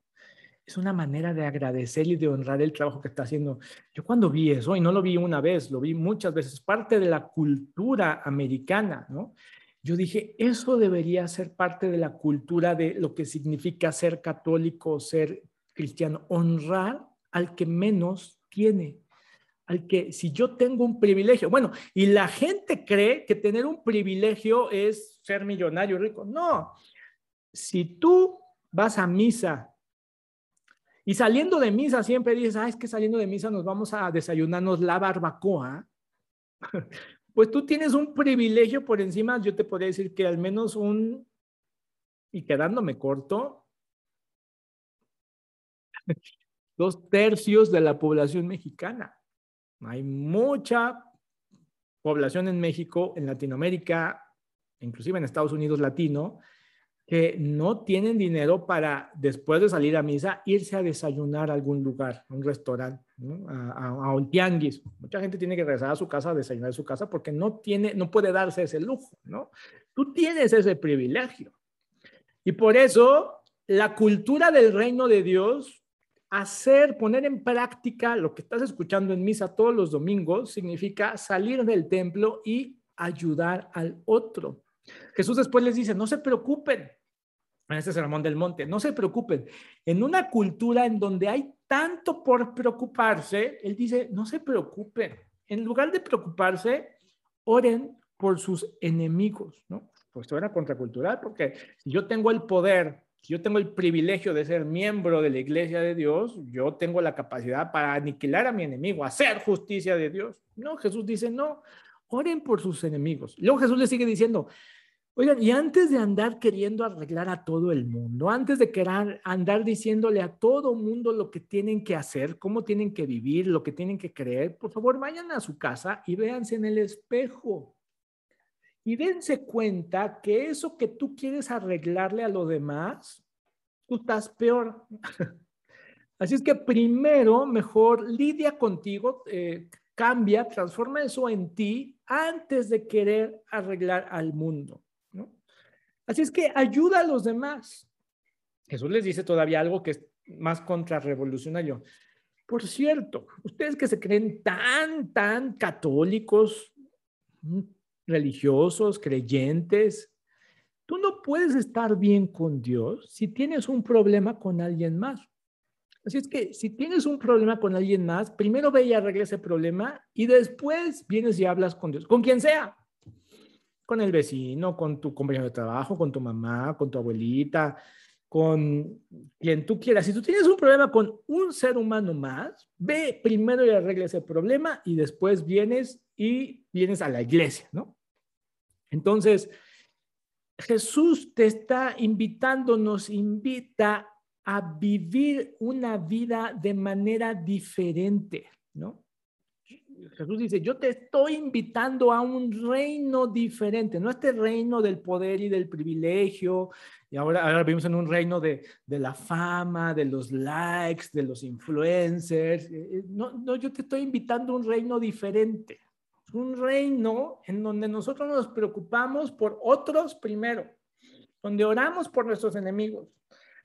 Es una manera de agradecer y de honrar el trabajo que está haciendo. Yo cuando vi eso, y no lo vi una vez, lo vi muchas veces, parte de la cultura americana, ¿no? Yo dije, eso debería ser parte de la cultura de lo que significa ser católico, ser cristiano, honrar al que menos tiene al que si yo tengo un privilegio, bueno, y la gente cree que tener un privilegio es ser millonario rico. No, si tú vas a misa y saliendo de misa siempre dices, ah, es que saliendo de misa nos vamos a desayunarnos la barbacoa, pues tú tienes un privilegio por encima, yo te podría decir que al menos un, y quedándome corto, dos tercios de la población mexicana. Hay mucha población en México, en Latinoamérica, inclusive en Estados Unidos latino, que no tienen dinero para, después de salir a misa, irse a desayunar a algún lugar, a un restaurante, a, un tianguis. Mucha gente tiene que regresar a su casa a desayunar en su casa porque no, tiene, no puede darse ese lujo, ¿no? Tú tienes ese privilegio. Y por eso la cultura del reino de Dios, hacer, poner en práctica lo que estás escuchando en misa todos los domingos, significa salir del templo y ayudar al otro. Jesús después les dice, no se preocupen, en este sermón del monte, no se preocupen. En una cultura en donde hay tanto por preocuparse, él dice, no se preocupen. En lugar de preocuparse, oren por sus enemigos, ¿no? Pues esto era contracultural porque si yo tengo el poder, si yo tengo el privilegio de ser miembro de la iglesia de Dios, yo tengo la capacidad para aniquilar a mi enemigo, hacer justicia de Dios. No, Jesús dice, no, oren por sus enemigos. Luego Jesús le sigue diciendo, Oigan, y antes de andar queriendo arreglar a todo el mundo, antes de querer andar diciéndole a todo mundo lo que tienen que hacer, cómo tienen que vivir, lo que tienen que creer, por favor, vayan a su casa y véanse en el espejo. Y dense cuenta que eso que tú quieres arreglarle a los demás, tú estás peor. Así es que primero, mejor lidia contigo, eh, cambia, transforma eso en ti antes de querer arreglar al mundo. Así es que ayuda a los demás. Jesús les dice todavía algo que es más contrarrevolucionario. Por cierto, ustedes que se creen tan, tan católicos, religiosos, creyentes, tú no puedes estar bien con Dios si tienes un problema con alguien más. Así es que si tienes un problema con alguien más, primero ve y arregla ese problema y después vienes y hablas con Dios, con quien sea con el vecino, con tu compañero de trabajo, con tu mamá, con tu abuelita, con quien tú quieras. Si tú tienes un problema con un ser humano más, ve primero y arregla ese problema y después vienes y vienes a la iglesia, ¿no? Entonces, Jesús te está invitando, nos invita a vivir una vida de manera diferente, ¿no? Jesús dice, yo te estoy invitando a un reino diferente, no este reino del poder y del privilegio, y ahora, ahora vivimos en un reino de, de la fama, de los likes, de los influencers. Eh, eh, no, no, yo te estoy invitando a un reino diferente, un reino en donde nosotros nos preocupamos por otros primero, donde oramos por nuestros enemigos,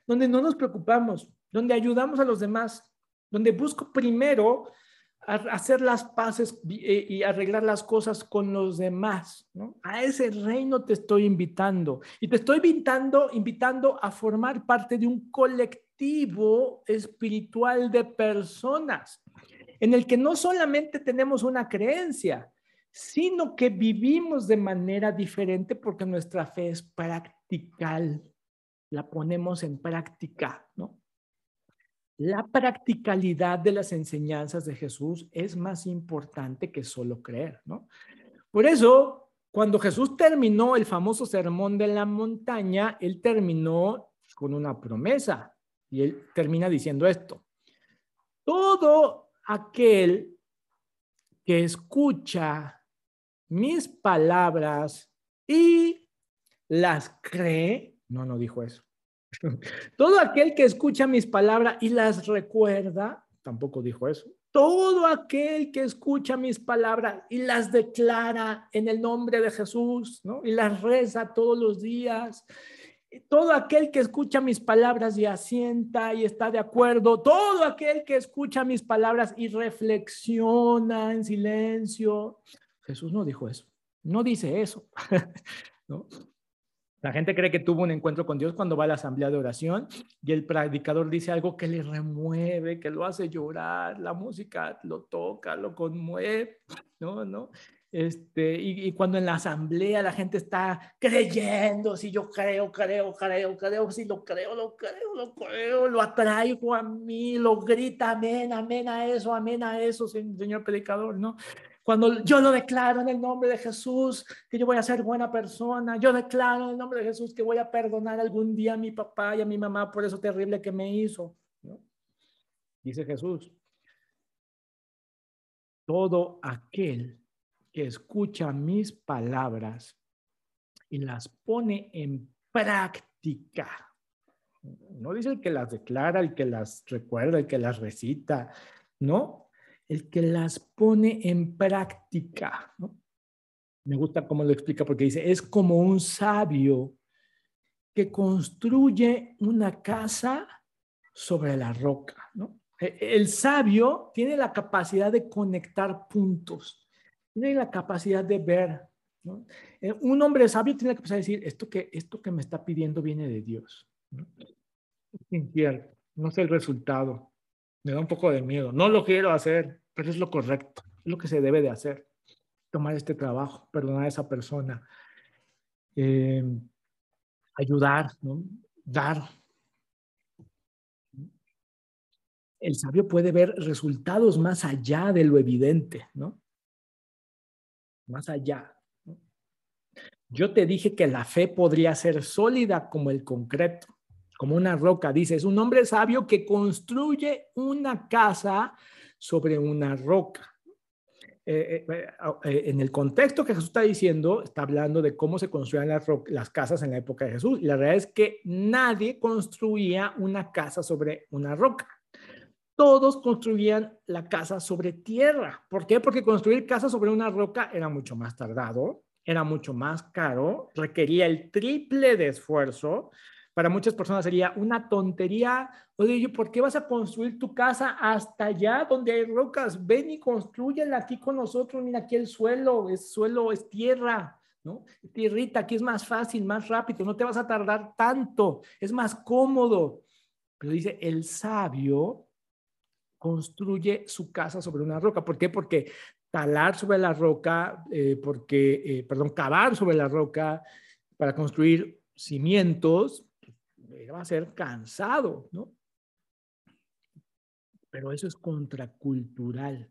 donde no nos preocupamos, donde ayudamos a los demás, donde busco primero hacer las paces eh, y arreglar las cosas con los demás. A ese reino te estoy invitando. Y te estoy invitando, invitando a formar parte de un colectivo espiritual de personas en el que no solamente tenemos una creencia, sino que vivimos de manera diferente porque nuestra fe es practical. La ponemos en práctica, ¿no? la practicalidad de las enseñanzas de Jesús es más importante que solo creer, ¿no? Por eso, cuando Jesús terminó el famoso sermón de la montaña, él terminó con una promesa y él termina diciendo esto. Todo aquel que escucha mis palabras y las cree, no, no dijo eso. Todo aquel que escucha mis palabras y las recuerda, tampoco dijo eso. Todo aquel que escucha mis palabras y las declara en el nombre de Jesús, ¿no? Y las reza todos los días. Todo aquel que escucha mis palabras y asienta y está de acuerdo, todo aquel que escucha mis palabras y reflexiona en silencio. Jesús no dijo eso, no dice eso. La gente cree que tuvo un encuentro con Dios cuando va a la asamblea de oración y el predicador dice algo que le remueve, que lo hace llorar, la música lo toca, lo conmueve, ¿no? ¿No? Este, y, cuando en la asamblea la gente está creyendo, si yo creo, creo, creo, creo, si lo creo, lo creo, lo creo, lo atraigo a mí, lo grita, amén, amén a eso, amén a eso, señor predicador, ¿no? Cuando yo lo declaro en el nombre de Jesús, que yo voy a ser buena persona, yo declaro en el nombre de Jesús que voy a perdonar algún día a mi papá y a mi mamá por eso terrible que me hizo. Dice Jesús, todo aquel que escucha mis palabras y las pone en práctica. No dice el que las declara, el que las recuerda, el que las recita, no, el que las pone en práctica. Me gusta cómo lo explica porque dice, es como un sabio que construye una casa sobre la roca. E, el sabio tiene la capacidad de conectar puntos, tiene la capacidad de ver. Eh, un hombre sabio tiene la capacidad de decir, esto que, esto que me está pidiendo viene de Dios. Es incierto, no sé el resultado, me da un poco de miedo. No lo quiero hacer, pero es lo correcto, es lo que se debe de hacer. Tomar este trabajo, perdonar a esa persona, eh, ayudar, ¿no? dar. El sabio puede ver resultados más allá de lo evidente, ¿no? Más allá. Yo te dije que la fe podría ser sólida como el concreto como una roca. Dice, es un hombre sabio que construye una casa sobre una roca. Eh, eh, eh, en el contexto que Jesús está diciendo, está hablando de cómo se construían las, las, casas en la época de Jesús. Y la realidad es que nadie construía una casa sobre una roca. Todos construían la casa sobre tierra. ¿Por qué? Porque construir casa sobre una roca era mucho más tardado, era mucho más caro, requería el triple de esfuerzo, para muchas personas sería una tontería. Oye, ¿por qué vas a construir tu casa hasta allá donde hay rocas? Ven y construyela aquí con nosotros. Mira, aquí el suelo, es suelo, es tierra, ¿no? Tierrita, aquí es más fácil, más rápido, no te vas a tardar tanto, es más cómodo. Pero dice, el sabio construye su casa sobre una roca. ¿Por qué? Porque talar sobre la roca, eh, porque, eh, perdón, cavar sobre la roca para construir cimientos, va a ser cansado, ¿no? Pero eso es contracultural.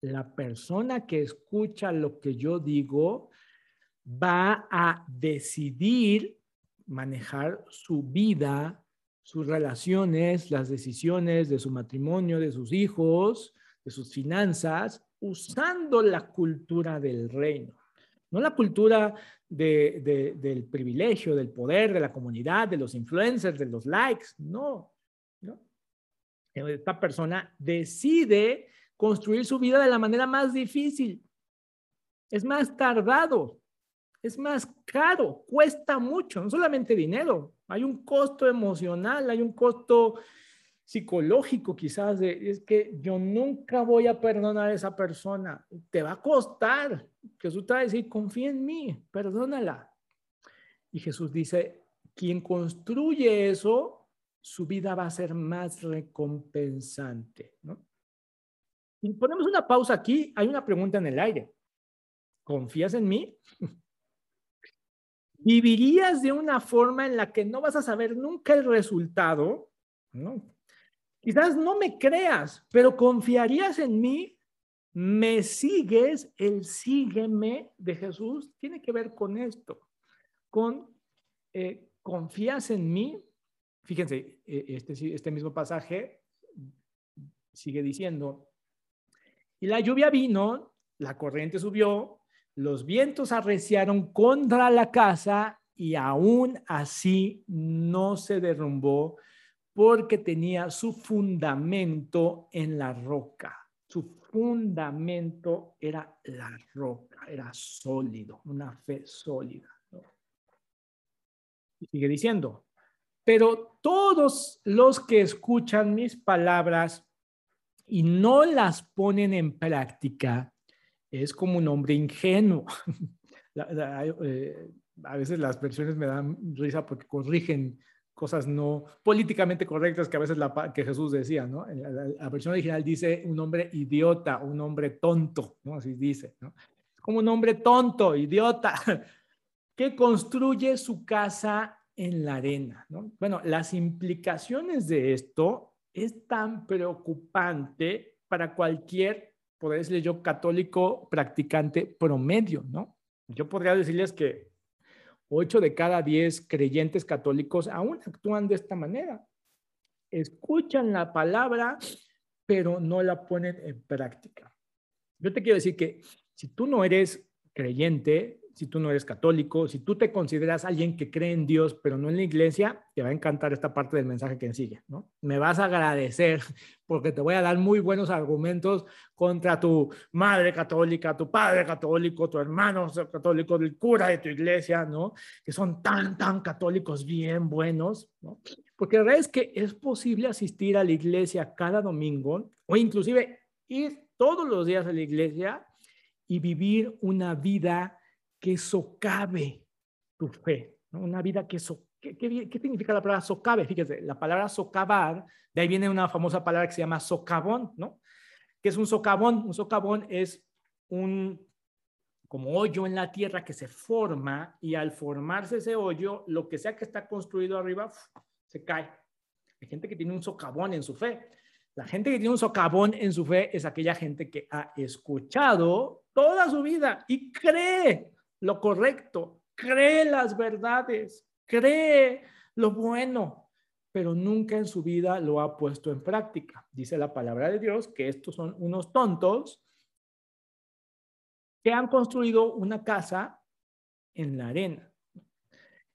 La persona que escucha lo que yo digo va a decidir manejar su vida, sus relaciones, las decisiones de su matrimonio, de sus hijos, de sus finanzas, usando la cultura del reino. No la cultura del privilegio, del poder, de la comunidad, de los influencers, de los likes. No. Esta persona decide construir su vida de la manera más difícil. Es más tardado, es más caro, cuesta mucho, no solamente dinero, hay un costo emocional, hay un costo psicológico quizás es que yo nunca voy a perdonar a esa persona, te va a costar. Jesús te va a decir, confía en mí, perdónala. Y Jesús dice, quien construye eso, su vida va a ser más recompensante. ¿no? Ponemos una pausa aquí, hay una pregunta en el aire. ¿Confías en mí? ¿Vivirías de una forma en la que no vas a saber nunca el resultado? ¿no? Quizás no me creas, pero confiarías en mí, me sigues, el sígueme de Jesús tiene que ver con esto, con eh, confías en mí. Fíjense, eh, este, este mismo pasaje sigue diciendo, y la lluvia vino, la corriente subió, los vientos arreciaron contra la casa y aún así no se derrumbó porque tenía su fundamento en la roca. Su fundamento era la roca, era sólido, una fe sólida. Y sigue diciendo, pero todos los que escuchan mis palabras y no las ponen en práctica, es como un hombre ingenuo. Eh, a veces las versiones me dan risa porque corrigen cosas no políticamente correctas que a veces la, que Jesús decía, ¿no? La, versión original dice un hombre idiota, un hombre tonto, ¿no? Así dice, ¿no? Como un hombre tonto, idiota, que construye su casa en la arena, ¿no? Bueno, las implicaciones de esto es tan preocupante para cualquier podría decirles yo, católico practicante promedio, ¿no? Yo podría decirles que 8 de cada 10 creyentes católicos aún actúan de esta manera. Escuchan la palabra, pero no la ponen en práctica. Yo te quiero decir que si tú no eres creyente, si tú no eres católico, si tú te consideras alguien que cree en Dios, pero no en la iglesia, te va a encantar esta parte del mensaje que sigue, ¿no? Me vas a agradecer porque te voy a dar muy buenos argumentos contra tu madre católica, tu padre católico, tu hermano católico, el cura de tu iglesia, ¿no? Que son tan, tan católicos bien buenos, ¿no? Porque la verdad es que es posible asistir a la iglesia cada domingo o inclusive ir todos los días a la iglesia y vivir una vida que socave tu fe, una vida que socave. ¿Qué, significa la palabra socave? Fíjese, la palabra socavar, de ahí viene una famosa palabra que se llama socavón, ¿no? ¿Qué es un socavón? Un socavón es un como hoyo en la tierra que se forma y al formarse ese hoyo, lo que sea que está construido arriba, se cae. Hay gente que tiene un socavón en su fe. La gente que tiene un socavón en su fe es aquella gente que ha escuchado toda su vida y cree lo correcto, cree las verdades, cree lo bueno, pero nunca en su vida lo ha puesto en práctica. Dice la palabra de Dios que estos son unos tontos que han construido una casa en la arena.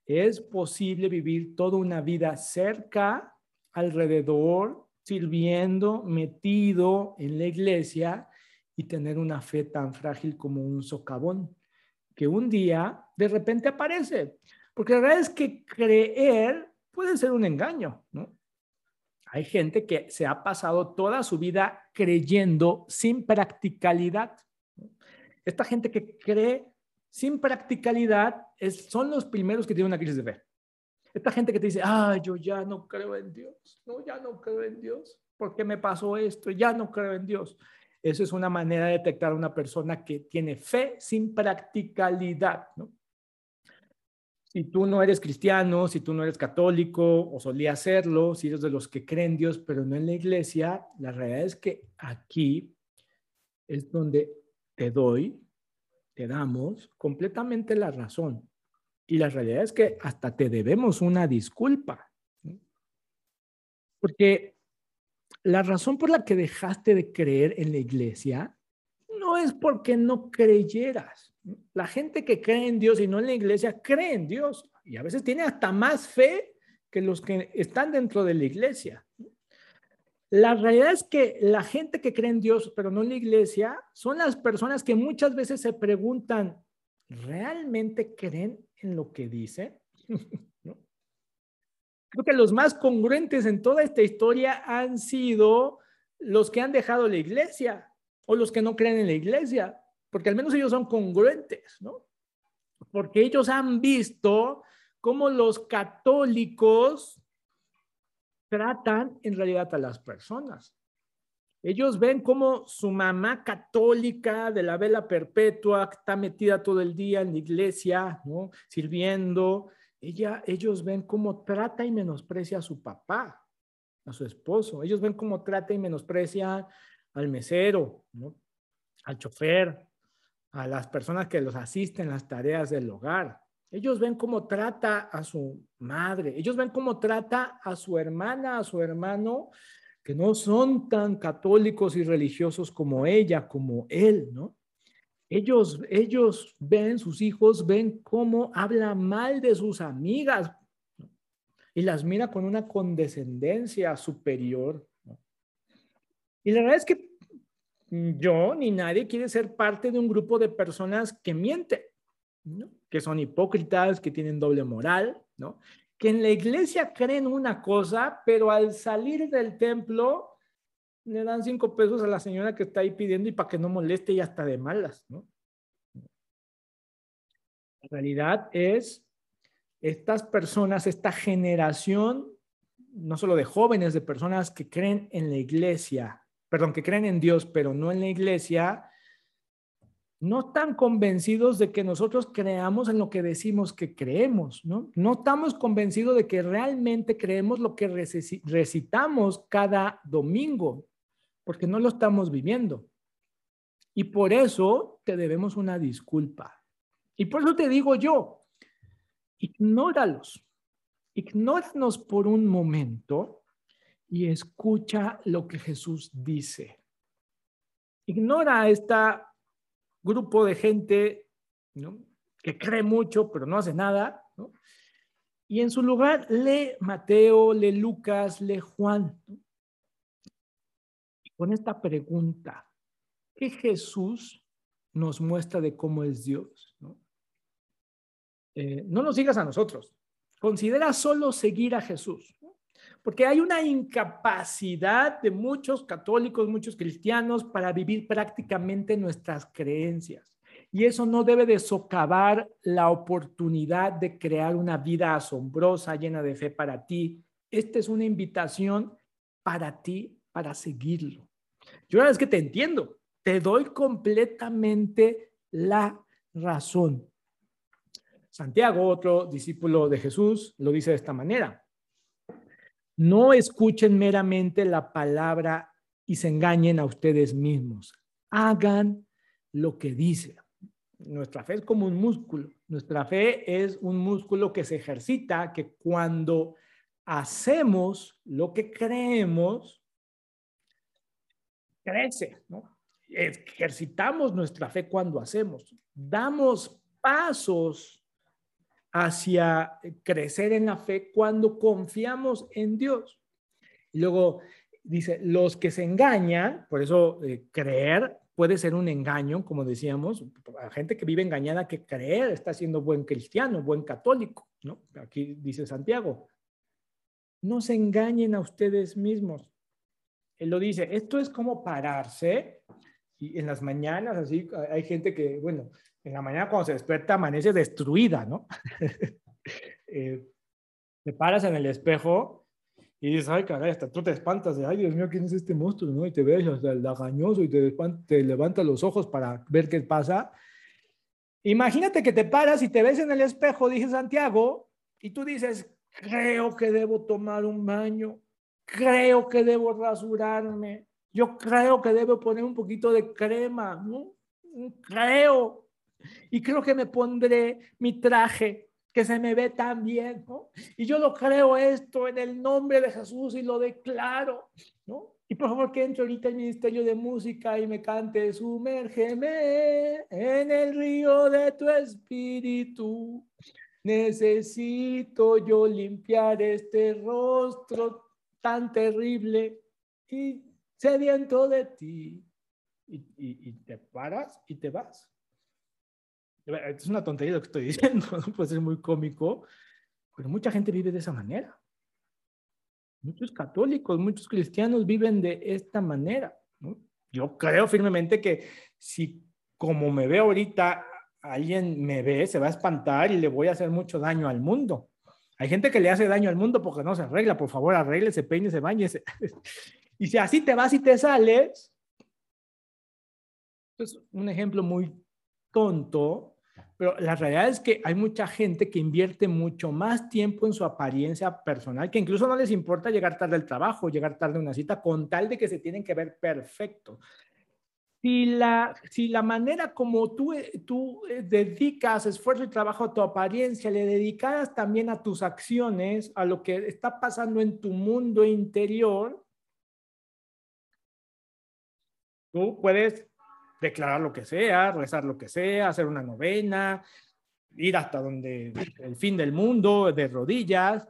Es posible vivir toda una vida cerca, alrededor, sirviendo, metido en la iglesia y tener una fe tan frágil como un socavón que un día de repente aparece. Porque la verdad es que creer puede ser un engaño, ¿no? Hay gente que se ha pasado toda su vida creyendo sin practicalidad. Esta gente que cree sin practicalidad es, son los primeros que tienen una crisis de fe. Esta gente que te dice, ah, yo ya no creo en Dios, no, ya no creo en Dios, ¿por qué me pasó esto? Ya no creo en Dios. Eso es una manera de detectar a una persona que tiene fe sin practicalidad. ¿no? Si tú no eres cristiano, si tú no eres católico o solías serlo, si eres de los que creen en Dios pero no en la iglesia, la realidad es que aquí es donde te doy, te damos completamente la razón. Y la realidad es que hasta te debemos una disculpa. Porque la razón por la que dejaste de creer en la iglesia no es porque no creyeras. La gente que cree en Dios y no en la iglesia cree en Dios y a veces tiene hasta más fe que los que están dentro de la iglesia. La realidad es que la gente que cree en Dios pero no en la iglesia son las personas que muchas veces se preguntan, ¿realmente creen en lo que dice? Creo que los más congruentes en toda esta historia han sido los que han dejado la iglesia o los que no creen en la iglesia, porque al menos ellos son congruentes, ¿no? Porque ellos han visto cómo los católicos tratan en realidad a las personas. Ellos ven cómo su mamá católica de la vela perpetua está metida todo el día en la iglesia, ¿no? Sirviendo, ella, ellos ven cómo trata y menosprecia a su papá, a su esposo. Ellos ven cómo trata y menosprecia al mesero, al chofer, a las personas que los asisten en las tareas del hogar. Ellos ven cómo trata a su madre. Ellos ven cómo trata a su hermana, a su hermano, que no son tan católicos y religiosos como ella, como él, ¿no? Ellos, ellos ven, sus hijos ven cómo habla mal de sus amigas y las mira con una condescendencia superior. Y la verdad es que yo ni nadie quiere ser parte de un grupo de personas que mienten, que son hipócritas, que tienen doble moral, ¿no? que en la iglesia creen una cosa, pero al salir del templo le dan cinco pesos a la señora que está ahí pidiendo y para que no moleste y hasta de malas, ¿no? La realidad es, estas personas, esta generación, no solo de jóvenes, de personas que creen en la iglesia, perdón, que creen en Dios, pero no en la iglesia, no están convencidos de que nosotros creamos en lo que decimos que creemos, ¿no? No estamos convencidos de que realmente creemos lo que recitamos cada domingo porque no lo estamos viviendo. Y por eso te debemos una disculpa. Y por eso te digo yo, ignóralos, ignóranos por un momento y escucha lo que Jesús dice. Ignora a este grupo de gente que cree mucho pero no hace nada. Y en su lugar lee Mateo, lee Lucas, lee Juan. Con esta pregunta, ¿qué Jesús nos muestra de cómo es Dios? ¿no? Eh, no nos sigas a nosotros. Considera solo seguir a Jesús. Porque hay una incapacidad de muchos católicos, muchos cristianos para vivir prácticamente nuestras creencias. Y eso no debe de socavar la oportunidad de crear una vida asombrosa, llena de fe para ti. Esta es una invitación para ti, para seguirlo. Yo una vez que te entiendo, te doy completamente la razón. Santiago, otro discípulo de Jesús, lo dice de esta manera. No escuchen meramente la palabra y se engañen a ustedes mismos. Hagan lo que dice. Nuestra fe es como un músculo. Nuestra fe es un músculo que se ejercita, que cuando hacemos lo que creemos, crece, ¿no? Ejercitamos nuestra fe cuando hacemos. Damos pasos hacia crecer en la fe cuando confiamos en Dios. Y luego dice, los que se engañan, por eso eh, creer puede ser un engaño, como decíamos, a gente que vive engañada que creer está siendo buen cristiano, buen católico, ¿no? Aquí dice Santiago, no se engañen a ustedes mismos. Él lo dice, esto es como pararse y en las mañanas, así, hay gente que, bueno, en la mañana cuando se despierta amanece destruida, ¿no? eh, te paras en el espejo y dices, ay, caray, hasta tú te espantas de, ay, Dios mío, ¿quién es este monstruo? ¿no? Y te ves hasta el lagañoso y te, levantas los ojos para ver qué pasa. Imagínate que te paras y te ves en el espejo, dije Santiago, y tú dices, creo que debo tomar un baño, creo que debo rasurarme, yo creo que debo poner un poquito de crema. Creo. Y creo que me pondré mi traje que se me ve tan bien, ¿no? Y yo lo creo esto en el nombre de Jesús y lo declaro, ¿no? Y por favor que entre ahorita el Ministerio de Música y me cante, sumérgeme en el río de tu espíritu. Necesito yo limpiar este rostro tan terrible y sediento de ti. Y, te paras y te vas. Es una tontería lo que estoy diciendo, puede ser muy cómico, pero mucha gente vive de esa manera. Muchos católicos, muchos cristianos viven de esta manera. Yo creo firmemente que si como me ve ahorita, alguien me ve, se va a espantar y le voy a hacer mucho daño al mundo. Hay gente que le hace daño al mundo porque no se arregla. Por favor, arregle, peine, se bañe. Y si así te vas y te sales, es un ejemplo muy tonto, pero la realidad es que hay mucha gente que invierte mucho más tiempo en su apariencia personal, que incluso no les importa llegar tarde al trabajo, llegar tarde a una cita, con tal de que se tienen que ver perfecto. Si la, si la manera como tú, tú eh, dedicas esfuerzo y trabajo a tu apariencia, le dedicaras también a tus acciones, a lo que está pasando en tu mundo interior, tú puedes declarar lo que sea, rezar lo que sea, hacer una novena, ir hasta donde el fin del mundo, de rodillas,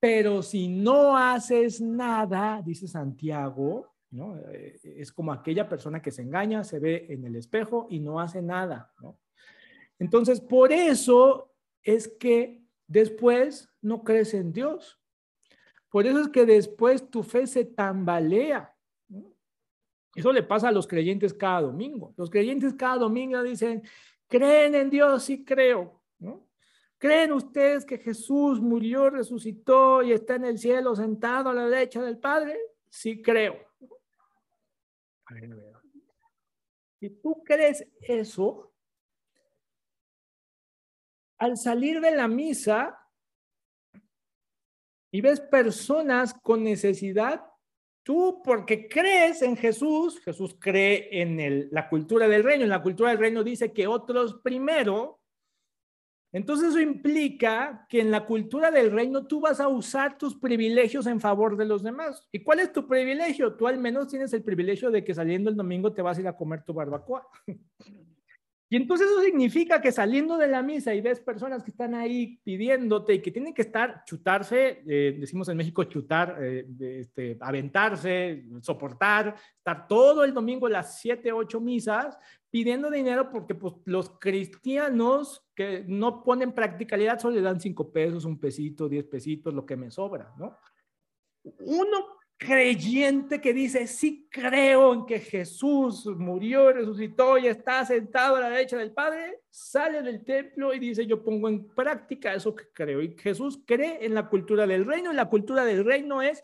pero si no haces nada, dice Santiago, Eh, es como aquella persona que se engaña, se ve en el espejo y no hace nada, ¿no? Entonces, por eso es que después no crees en Dios. Por eso es que después tu fe se tambalea. Eso le pasa a los creyentes cada domingo. Los creyentes cada domingo dicen, creen en Dios, sí creo. ¿Creen ustedes que Jesús murió, resucitó y está en el cielo sentado a la derecha del Padre? Sí creo. Si tú crees eso, al salir de la misa y ves personas con necesidad, Tú porque crees en Jesús, Jesús cree en la cultura del reino. En la cultura del reino dice que otros primero. Entonces eso implica que en la cultura del reino tú vas a usar tus privilegios en favor de los demás. ¿Y cuál es tu privilegio? Tú al menos tienes el privilegio de que saliendo el domingo te vas a ir a comer tu barbacoa. Y entonces eso significa que saliendo de la misa y ves personas que están ahí pidiéndote y que tienen que estar, chutarse, eh, decimos en México chutar, eh, este, aventarse, soportar, estar todo el domingo las siete, ocho misas pidiendo dinero porque pues, los cristianos que no ponen practicalidad solo le dan cinco pesos, un pesito, diez pesitos, lo que me sobra, ¿no? Uno creyente que dice, sí creo en que Jesús murió, resucitó y está sentado a la derecha del Padre, sale del templo y dice, yo pongo en práctica eso que creo. Y Jesús cree en la cultura del reino y la cultura del reino es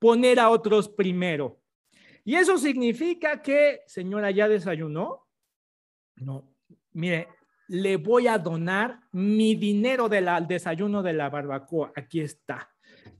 poner a otros primero. Y eso significa que, señora, ¿ya desayunó? No, mire, le voy a donar mi dinero del desayuno de la barbacoa. Aquí está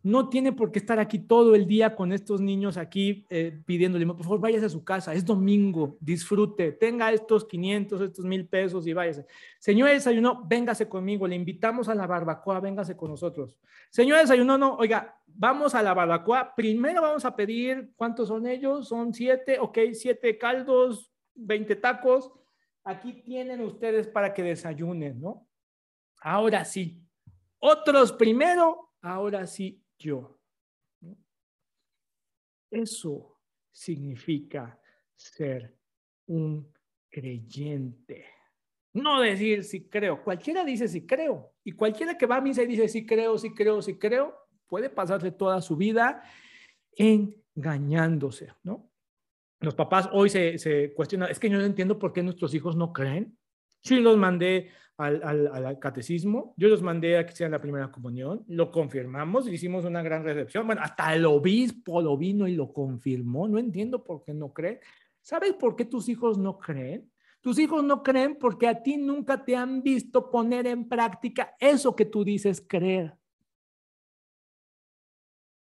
no tiene por qué estar aquí todo el día con estos niños aquí eh, pidiéndole, por favor, váyase a su casa, es domingo, disfrute, tenga estos 500, estos mil pesos y váyase. Señor desayuno, véngase conmigo, le invitamos a la barbacoa, véngase con nosotros. Señor desayuno, no, oiga, vamos a la barbacoa, primero vamos a pedir, ¿cuántos son ellos? Son siete, ok, siete caldos, 20 tacos, aquí tienen ustedes para que desayunen, ¿no? Ahora sí, otros primero, ahora sí yo. Eso significa ser un creyente. No decir si creo. Cualquiera dice si creo. Y cualquiera que va a misa y dice si creo, si creo, si creo, puede pasarse toda su vida engañándose, ¿no? Los papás hoy se, se cuestionan, es que yo no entiendo por qué nuestros hijos no creen. Sí los mandé al, al, catecismo, yo los mandé a que sean la primera comunión, lo confirmamos, hicimos una gran recepción. Bueno, hasta el obispo lo vino y lo confirmó. No entiendo por qué no creen. ¿Sabes por qué tus hijos no creen? Tus hijos no creen porque a ti nunca te han visto poner en práctica eso que tú dices creer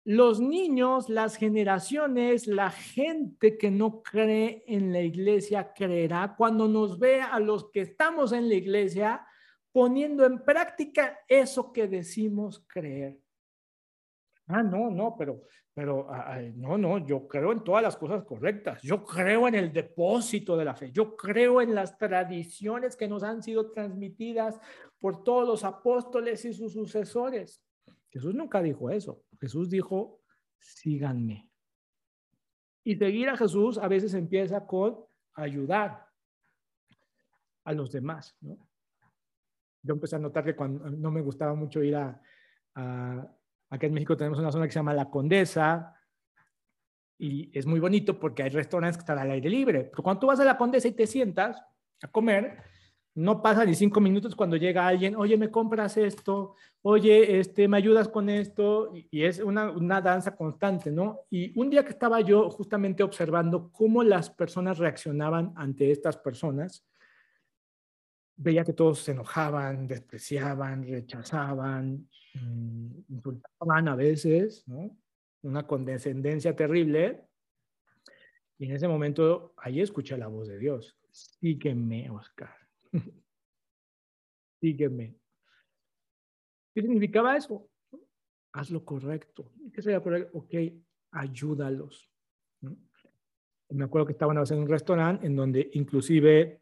los niños, las generaciones, la gente que no cree en la iglesia creerá cuando nos vea a los que estamos en la iglesia poniendo en práctica eso que decimos creer. Ah, no, no, pero, pero, no, no, yo creo en todas las cosas correctas. Yo creo en el depósito de la fe. Yo creo en las tradiciones que nos han sido transmitidas por todos los apóstoles y sus sucesores. Jesús nunca dijo eso. Jesús dijo, síganme. Y seguir a Jesús a veces empieza con ayudar a los demás. Yo empecé a notar que cuando no me gustaba mucho ir a, a, en México tenemos una zona que se llama La Condesa y es muy bonito porque hay restaurantes que están al aire libre. Pero cuando tú vas a La Condesa y te sientas a comer, no pasa ni cinco minutos cuando llega alguien, oye, me compras esto, oye, este, me ayudas con esto, y, es una, una, danza constante, ¿no? Y un día que estaba yo justamente observando cómo las personas reaccionaban ante estas personas, veía que todos se enojaban, despreciaban, rechazaban, mm, insultaban a veces, ¿no? Una condescendencia terrible. Y en ese momento, ahí escuché la voz de Dios. Sígueme, Oscar Sígueme. ¿Qué significaba eso? Haz lo correcto. ¿Qué sería correcto? Ok, ayúdalos. Me acuerdo que estaban en un restaurante en donde inclusive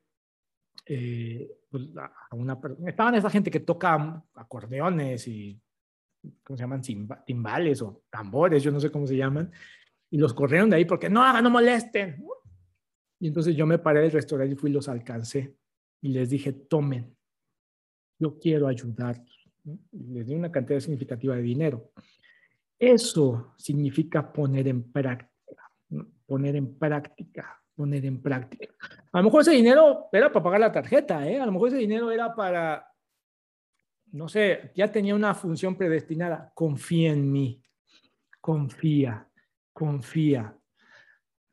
eh, pues, una, estaban esa gente que toca acordeones y, ¿cómo se llaman? Timbales o tambores, yo no sé cómo se llaman, y los corrieron de ahí porque no no molesten. Y entonces yo me paré del restaurante y fui y los alcancé y les dije, tomen, yo quiero ayudar. Les di una cantidad significativa de dinero. Eso significa poner en práctica, poner en práctica, poner en práctica. A lo mejor ese dinero era para pagar la tarjeta, ¿eh? a lo mejor ese dinero era para, no sé, ya tenía una función predestinada. Confía en mí, confía, confía.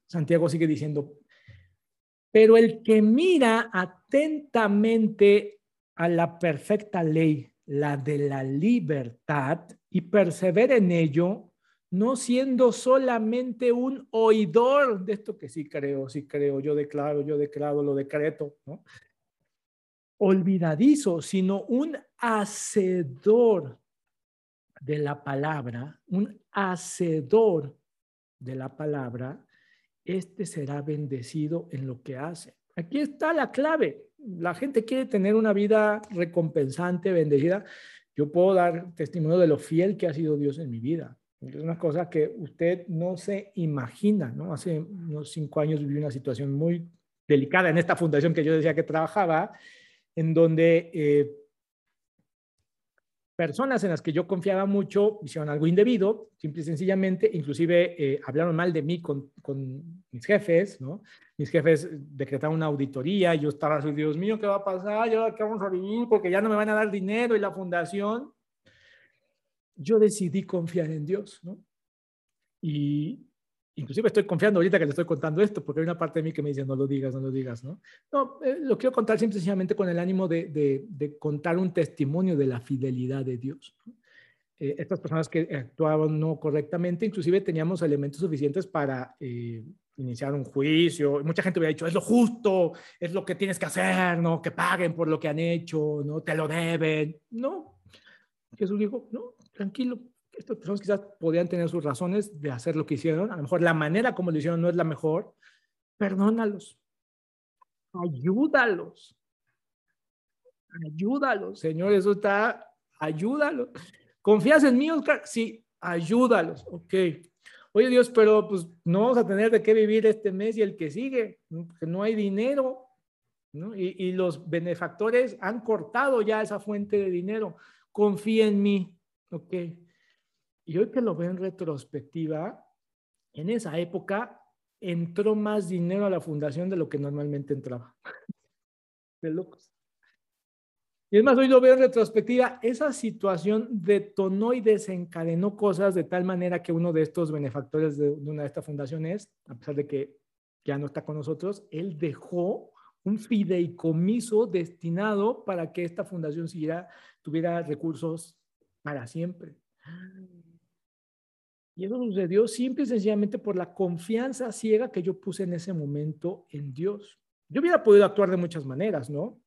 Santiago sigue diciendo, pero el que mira atentamente a la perfecta ley, la de la libertad, y persevera en ello, no siendo solamente un oidor de esto que sí creo, sí creo, yo declaro, yo declaro, lo decreto, olvidadizo, sino un hacedor de la palabra, un hacedor de la palabra, este será bendecido en lo que hace. Aquí está la clave. La gente quiere tener una vida recompensante, bendecida. Yo puedo dar testimonio de lo fiel que ha sido Dios en mi vida. Es una cosa que usted no se imagina, ¿no? Hace unos cinco años viví una situación muy delicada en esta fundación que yo decía que trabajaba, en donde eh, personas en las que yo confiaba mucho hicieron algo indebido, simple y sencillamente, inclusive eh, hablaron mal de mí con, con, mis jefes, ¿no? Mis jefes decretaron una auditoría, yo estaba así, Dios mío, ¿qué va a pasar? ¿Ya qué vamos a vivir? Porque ya no me van a dar dinero y la fundación. Yo decidí confiar en Dios, ¿no? Y, Inclusive estoy confiando ahorita que le estoy contando esto, porque hay una parte de mí que me dice, no lo digas, no lo digas, ¿no? No, eh, lo quiero contar simplemente con el ánimo de, de, contar un testimonio de la fidelidad de Dios. Eh, estas personas que actuaban no correctamente, inclusive teníamos elementos suficientes para eh, iniciar un juicio. Mucha gente hubiera dicho, es lo justo, es lo que tienes que hacer, ¿no? Que paguen por lo que han hecho, ¿no? Te lo deben. No. Jesús dijo, no, tranquilo, estas personas quizás podrían tener sus razones de hacer lo que hicieron. A lo mejor la manera como lo hicieron no es la mejor. Perdónalos. Ayúdalos. Ayúdalos. Señor, eso está. Ayúdalos. ¿Confías en mí, Oscar? Sí, ayúdalos. Ok. Oye, Dios, pero pues no vamos a tener de qué vivir este mes y el que sigue, porque no hay dinero. ¿no? Y, y los benefactores han cortado ya esa fuente de dinero. Confía en mí. Ok. Y hoy que lo veo en retrospectiva, en esa época entró más dinero a la fundación de lo que normalmente entraba. De locos. Y es más, hoy lo veo en retrospectiva, esa situación detonó y desencadenó cosas de tal manera que uno de estos benefactores de una de estas fundaciones, a pesar de que ya no está con nosotros, él dejó un fideicomiso destinado para que esta fundación siguiera, tuviera recursos para siempre. Y eso sucedió simple y sencillamente por la confianza ciega que yo puse en ese momento en Dios. Yo hubiera podido actuar de muchas maneras, ¿no?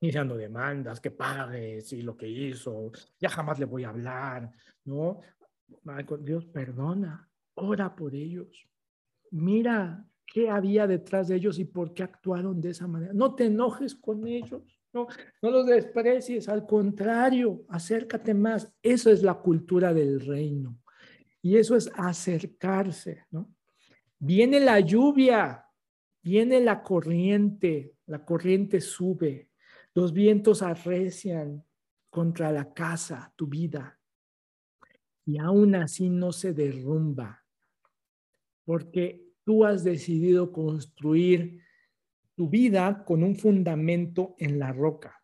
Iniciando demandas, que pagues y lo que hizo, ya jamás le voy a hablar, ¿no? Dios, perdona, ora por ellos. Mira qué había detrás de ellos y por qué actuaron de esa manera. No te enojes con ellos, no, no los desprecies, al contrario, acércate más. Eso es la cultura del reino. Y eso es acercarse, ¿no? Viene la lluvia, viene la corriente, la corriente sube, los vientos arrecian contra la casa, tu vida, y aún así no se derrumba, porque tú has decidido construir tu vida con un fundamento en la roca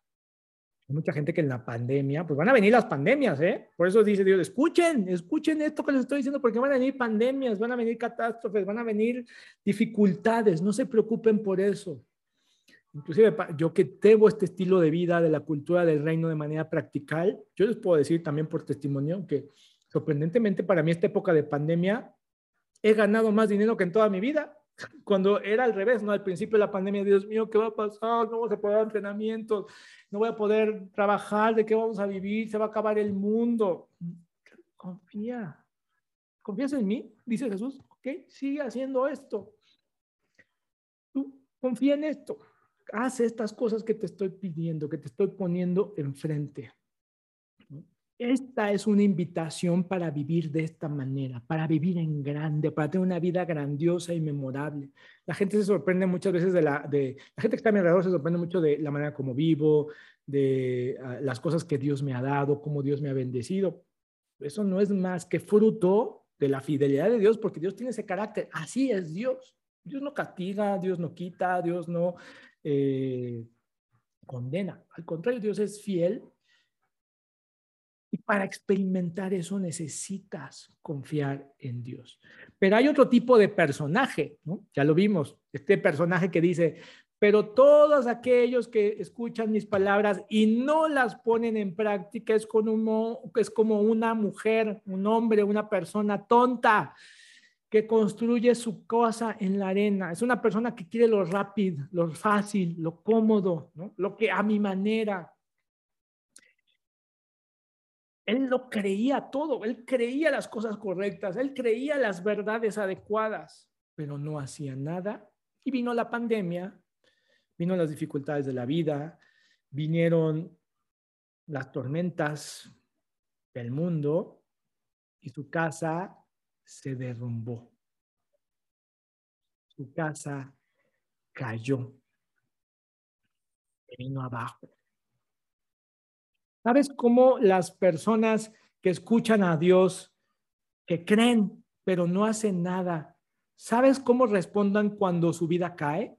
mucha gente que en la pandemia, pues van a venir las pandemias, ¿eh? Por eso dice Dios, escuchen, escuchen esto que les estoy diciendo, porque van a venir pandemias, van a venir catástrofes, van a venir dificultades, no se preocupen por eso. Inclusive yo que tengo este estilo de vida de la cultura del reino de manera practical, yo les puedo decir también por testimonio que sorprendentemente para mí esta época de pandemia he ganado más dinero que en toda mi vida cuando era al revés, ¿no? Al principio de la pandemia, Dios mío, ¿qué va a pasar? No vamos a poder entrenamientos, no voy a poder trabajar, ¿de qué vamos a vivir? Se va a acabar el mundo. Confía. ¿Confías en mí? Dice Jesús. Ok, sigue haciendo esto. Tú confía en esto. Haz estas cosas que te estoy pidiendo, que te estoy poniendo enfrente. Esta es una invitación para vivir de esta manera, para vivir en grande, para tener una vida grandiosa y memorable. La gente se sorprende muchas veces de la, de, la gente que está a mi alrededor se sorprende mucho de la manera como vivo, de ah, las cosas que Dios me ha dado, cómo Dios me ha bendecido. Eso no es más que fruto de la fidelidad de Dios, porque Dios tiene ese carácter. Así es Dios. Dios no castiga, Dios no quita, Dios no eh, condena. Al contrario, Dios es fiel para experimentar eso necesitas confiar en Dios. Pero hay otro tipo de personaje, ¿no? Ya lo vimos, este personaje que dice, pero todos aquellos que escuchan mis palabras y no las ponen en práctica es como, es como una mujer, un hombre, una persona tonta que construye su cosa en la arena. Es una persona que quiere lo rápido, lo fácil, lo cómodo, lo que a mi manera. Él lo creía todo, él creía las cosas correctas, él creía las verdades adecuadas, pero no hacía nada. Y vino la pandemia, vino las dificultades de la vida, vinieron las tormentas del mundo y su casa se derrumbó. Su casa cayó, vino abajo. ¿Sabes cómo las personas que escuchan a Dios, que creen, pero no hacen nada, ¿sabes cómo respondan cuando su vida cae?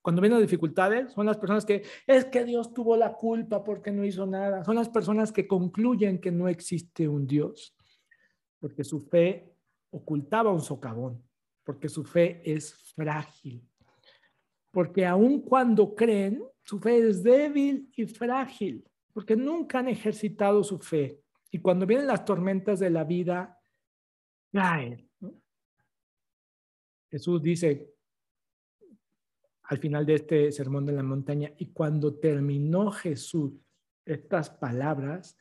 Cuando vienen dificultades, son las personas que es que Dios tuvo la culpa porque no hizo nada. Son las personas que concluyen que no existe un Dios, porque su fe ocultaba un socavón, porque su fe es frágil. Porque aun cuando creen, su fe es débil y frágil porque nunca han ejercitado su fe. Y cuando vienen las tormentas de la vida, caen. Jesús dice al final de este sermón de la montaña, y cuando terminó Jesús estas palabras,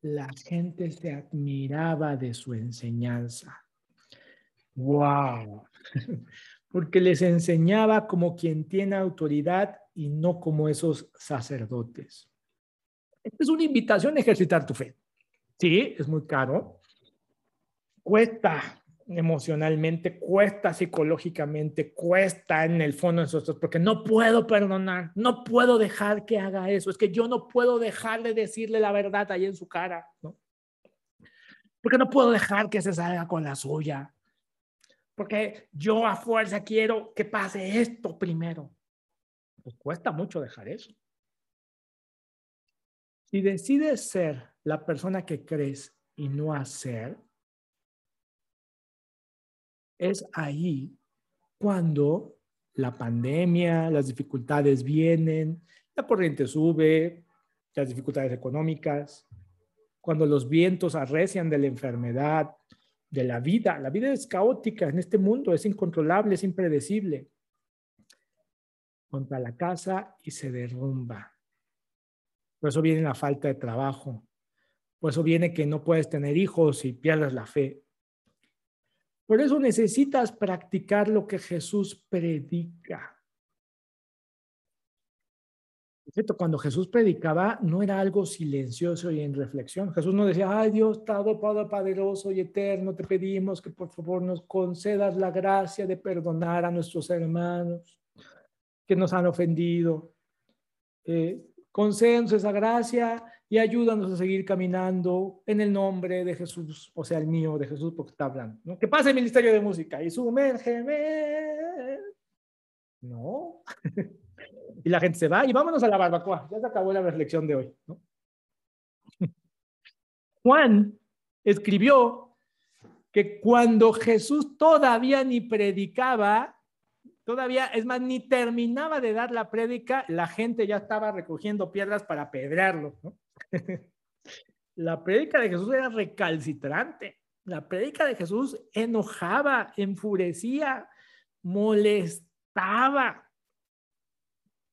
la gente se admiraba de su enseñanza. ¡Wow! Porque les enseñaba como quien tiene autoridad y no como esos sacerdotes. Esta es una invitación a ejercitar tu fe. Sí, es muy caro. Cuesta emocionalmente, cuesta psicológicamente, cuesta en el fondo de nosotros, porque no puedo perdonar, no puedo dejar que haga eso. Es que yo no puedo dejar de decirle la verdad ahí en su cara, ¿no? Porque no puedo dejar que se salga con la suya. Porque yo a fuerza quiero que pase esto primero. Pues cuesta mucho dejar eso. Si decides ser la persona que crees y no hacer, es ahí cuando la pandemia, las dificultades vienen, la corriente sube, las dificultades económicas, cuando los vientos arrecian de la enfermedad, de la vida. La vida es caótica en este mundo, es incontrolable, es impredecible. Contra la casa y se derrumba. Por eso viene la falta de trabajo. Por eso viene que no puedes tener hijos y pierdes la fe. Por eso necesitas practicar lo que Jesús predica. Cuando Jesús predicaba, no era algo silencioso y en reflexión. Jesús no decía, ay Dios, todo poderoso y eterno, te pedimos que por favor nos concedas la gracia de perdonar a nuestros hermanos que nos han ofendido. Eh, Concédenos esa gracia y ayúdanos a seguir caminando en el nombre de Jesús, o sea, el mío de Jesús, porque está hablando. Que pase el ministerio de música y sumérgeme. No. y la gente se va y vámonos a la barbacoa. Ya se acabó la reflexión de hoy. Juan escribió que cuando Jesús todavía ni predicaba, Todavía, es más, ni terminaba de dar la prédica, la gente ya estaba recogiendo piedras para apedrearlo. la prédica de Jesús era recalcitrante. La prédica de Jesús enojaba, enfurecía, molestaba.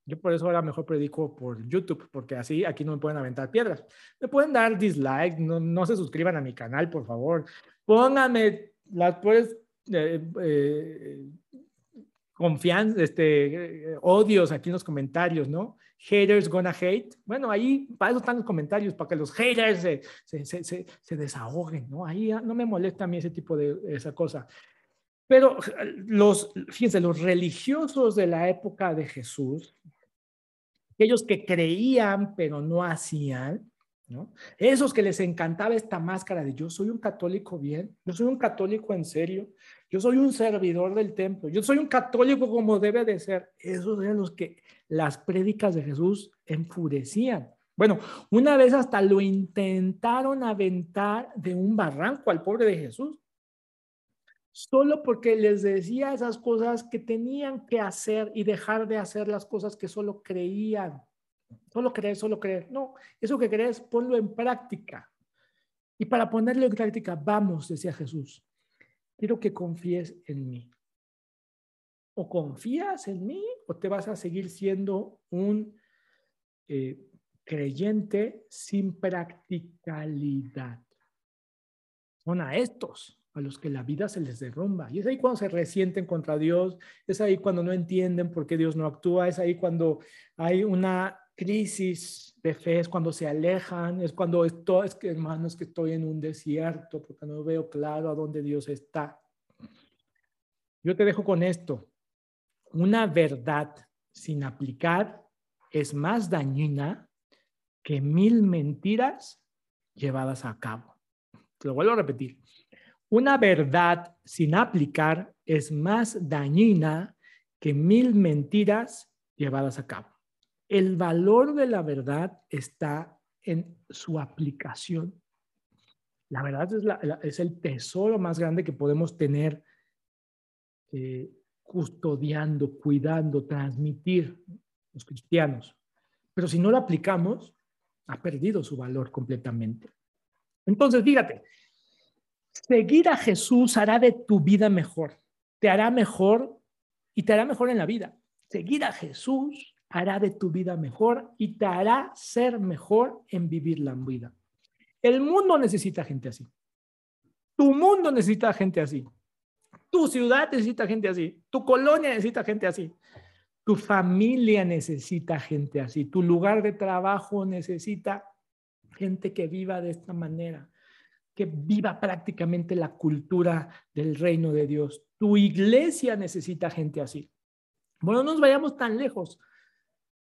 Yo por eso ahora mejor predico por YouTube, porque así aquí no me pueden aventar piedras. Me pueden dar dislike, no, no se suscriban a mi canal, por favor. Pónganme las pues, eh, eh, confianza, este, odios aquí en los comentarios, ¿no? Haters gonna hate. Bueno, ahí para eso están los comentarios, para que los haters se, se, se, se desahoguen, ¿no? Ahí no me molesta a mí ese tipo de esa cosa. Pero los, fíjense, los religiosos de la época de Jesús, aquellos que creían pero no hacían, ¿no? Esos que les encantaba esta máscara de yo soy un católico bien, yo soy un católico en serio, yo soy un servidor del templo, yo soy un católico como debe de ser. Esos eran los que las prédicas de Jesús enfurecían. Bueno, una vez hasta lo intentaron aventar de un barranco al pobre de Jesús. solo porque les decía esas cosas que tenían que hacer y dejar de hacer las cosas que solo creían. Solo creer, solo creer. No, eso que crees, ponlo en práctica. Y para ponerlo en práctica, vamos, decía Jesús, quiero que confíes en mí. O confías en mí o te vas a seguir siendo un eh, creyente sin practicalidad. Son a estos a los que la vida se les derrumba. Y es ahí cuando se resienten contra Dios, es ahí cuando no entienden por qué Dios no actúa, es ahí cuando hay una crisis de fe, es cuando se alejan, es cuando esto, es que hermanos que estoy en un desierto porque no veo claro a dónde Dios está. Yo te dejo con esto. Una verdad sin aplicar es más dañina que mil mentiras llevadas a cabo. Te lo vuelvo a repetir. Una verdad sin aplicar es más dañina que mil mentiras llevadas a cabo. El valor de la verdad está en su aplicación. La verdad es, el tesoro más grande que podemos tener eh, custodiando, cuidando, transmitir los cristianos. Pero si no lo aplicamos, ha perdido su valor completamente. Entonces, fíjate, Seguir a Jesús hará de tu vida mejor, te hará mejor y te hará mejor en la vida. Seguir a Jesús hará de tu vida mejor y te hará ser mejor en vivir la vida. El mundo necesita gente así. Tu mundo necesita gente así. Tu ciudad necesita gente así. Tu colonia necesita gente así. Tu familia necesita gente así. Tu lugar de trabajo necesita gente que viva de esta manera que viva prácticamente la cultura del reino de Dios. Tu iglesia necesita gente así. Bueno, no nos vayamos tan lejos.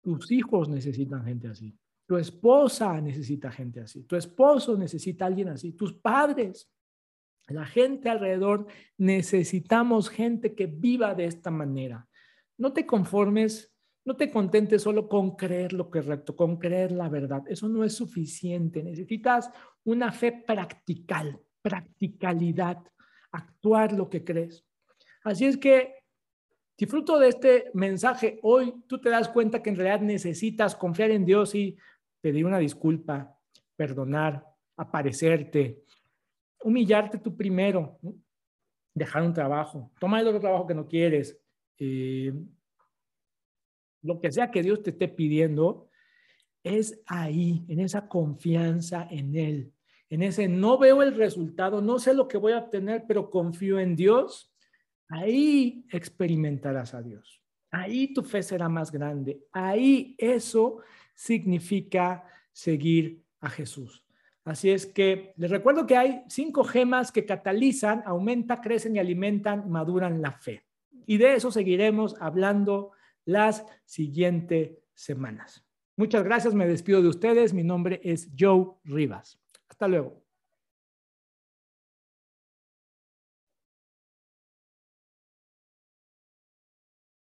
Tus hijos necesitan gente así. Tu esposa necesita gente así. Tu esposo necesita alguien así. Tus padres, la gente alrededor, necesitamos gente que viva de esta manera. No te conformes no te contentes solo con creer lo correcto, con creer la verdad. Eso no es suficiente. Necesitas una fe practical, practicalidad, actuar lo que crees. Así es que, si fruto de este mensaje hoy. Tú te das cuenta que en realidad necesitas confiar en Dios y pedir una disculpa, perdonar, aparecerte, humillarte tú primero, dejar un trabajo, tomar el otro trabajo que no quieres, eh, lo que sea que Dios te esté pidiendo, es ahí, en esa confianza en Él, en ese no veo el resultado, no sé lo que voy a obtener, pero confío en Dios, ahí experimentarás a Dios. Ahí tu fe será más grande. Ahí eso significa seguir a Jesús. Así es que les recuerdo que hay cinco gemas que catalizan, aumentan, crecen y alimentan, maduran la fe. Y de eso seguiremos hablando las siguientes semanas. Muchas gracias, me despido de ustedes. Mi nombre es Joe Rivas. Hasta luego.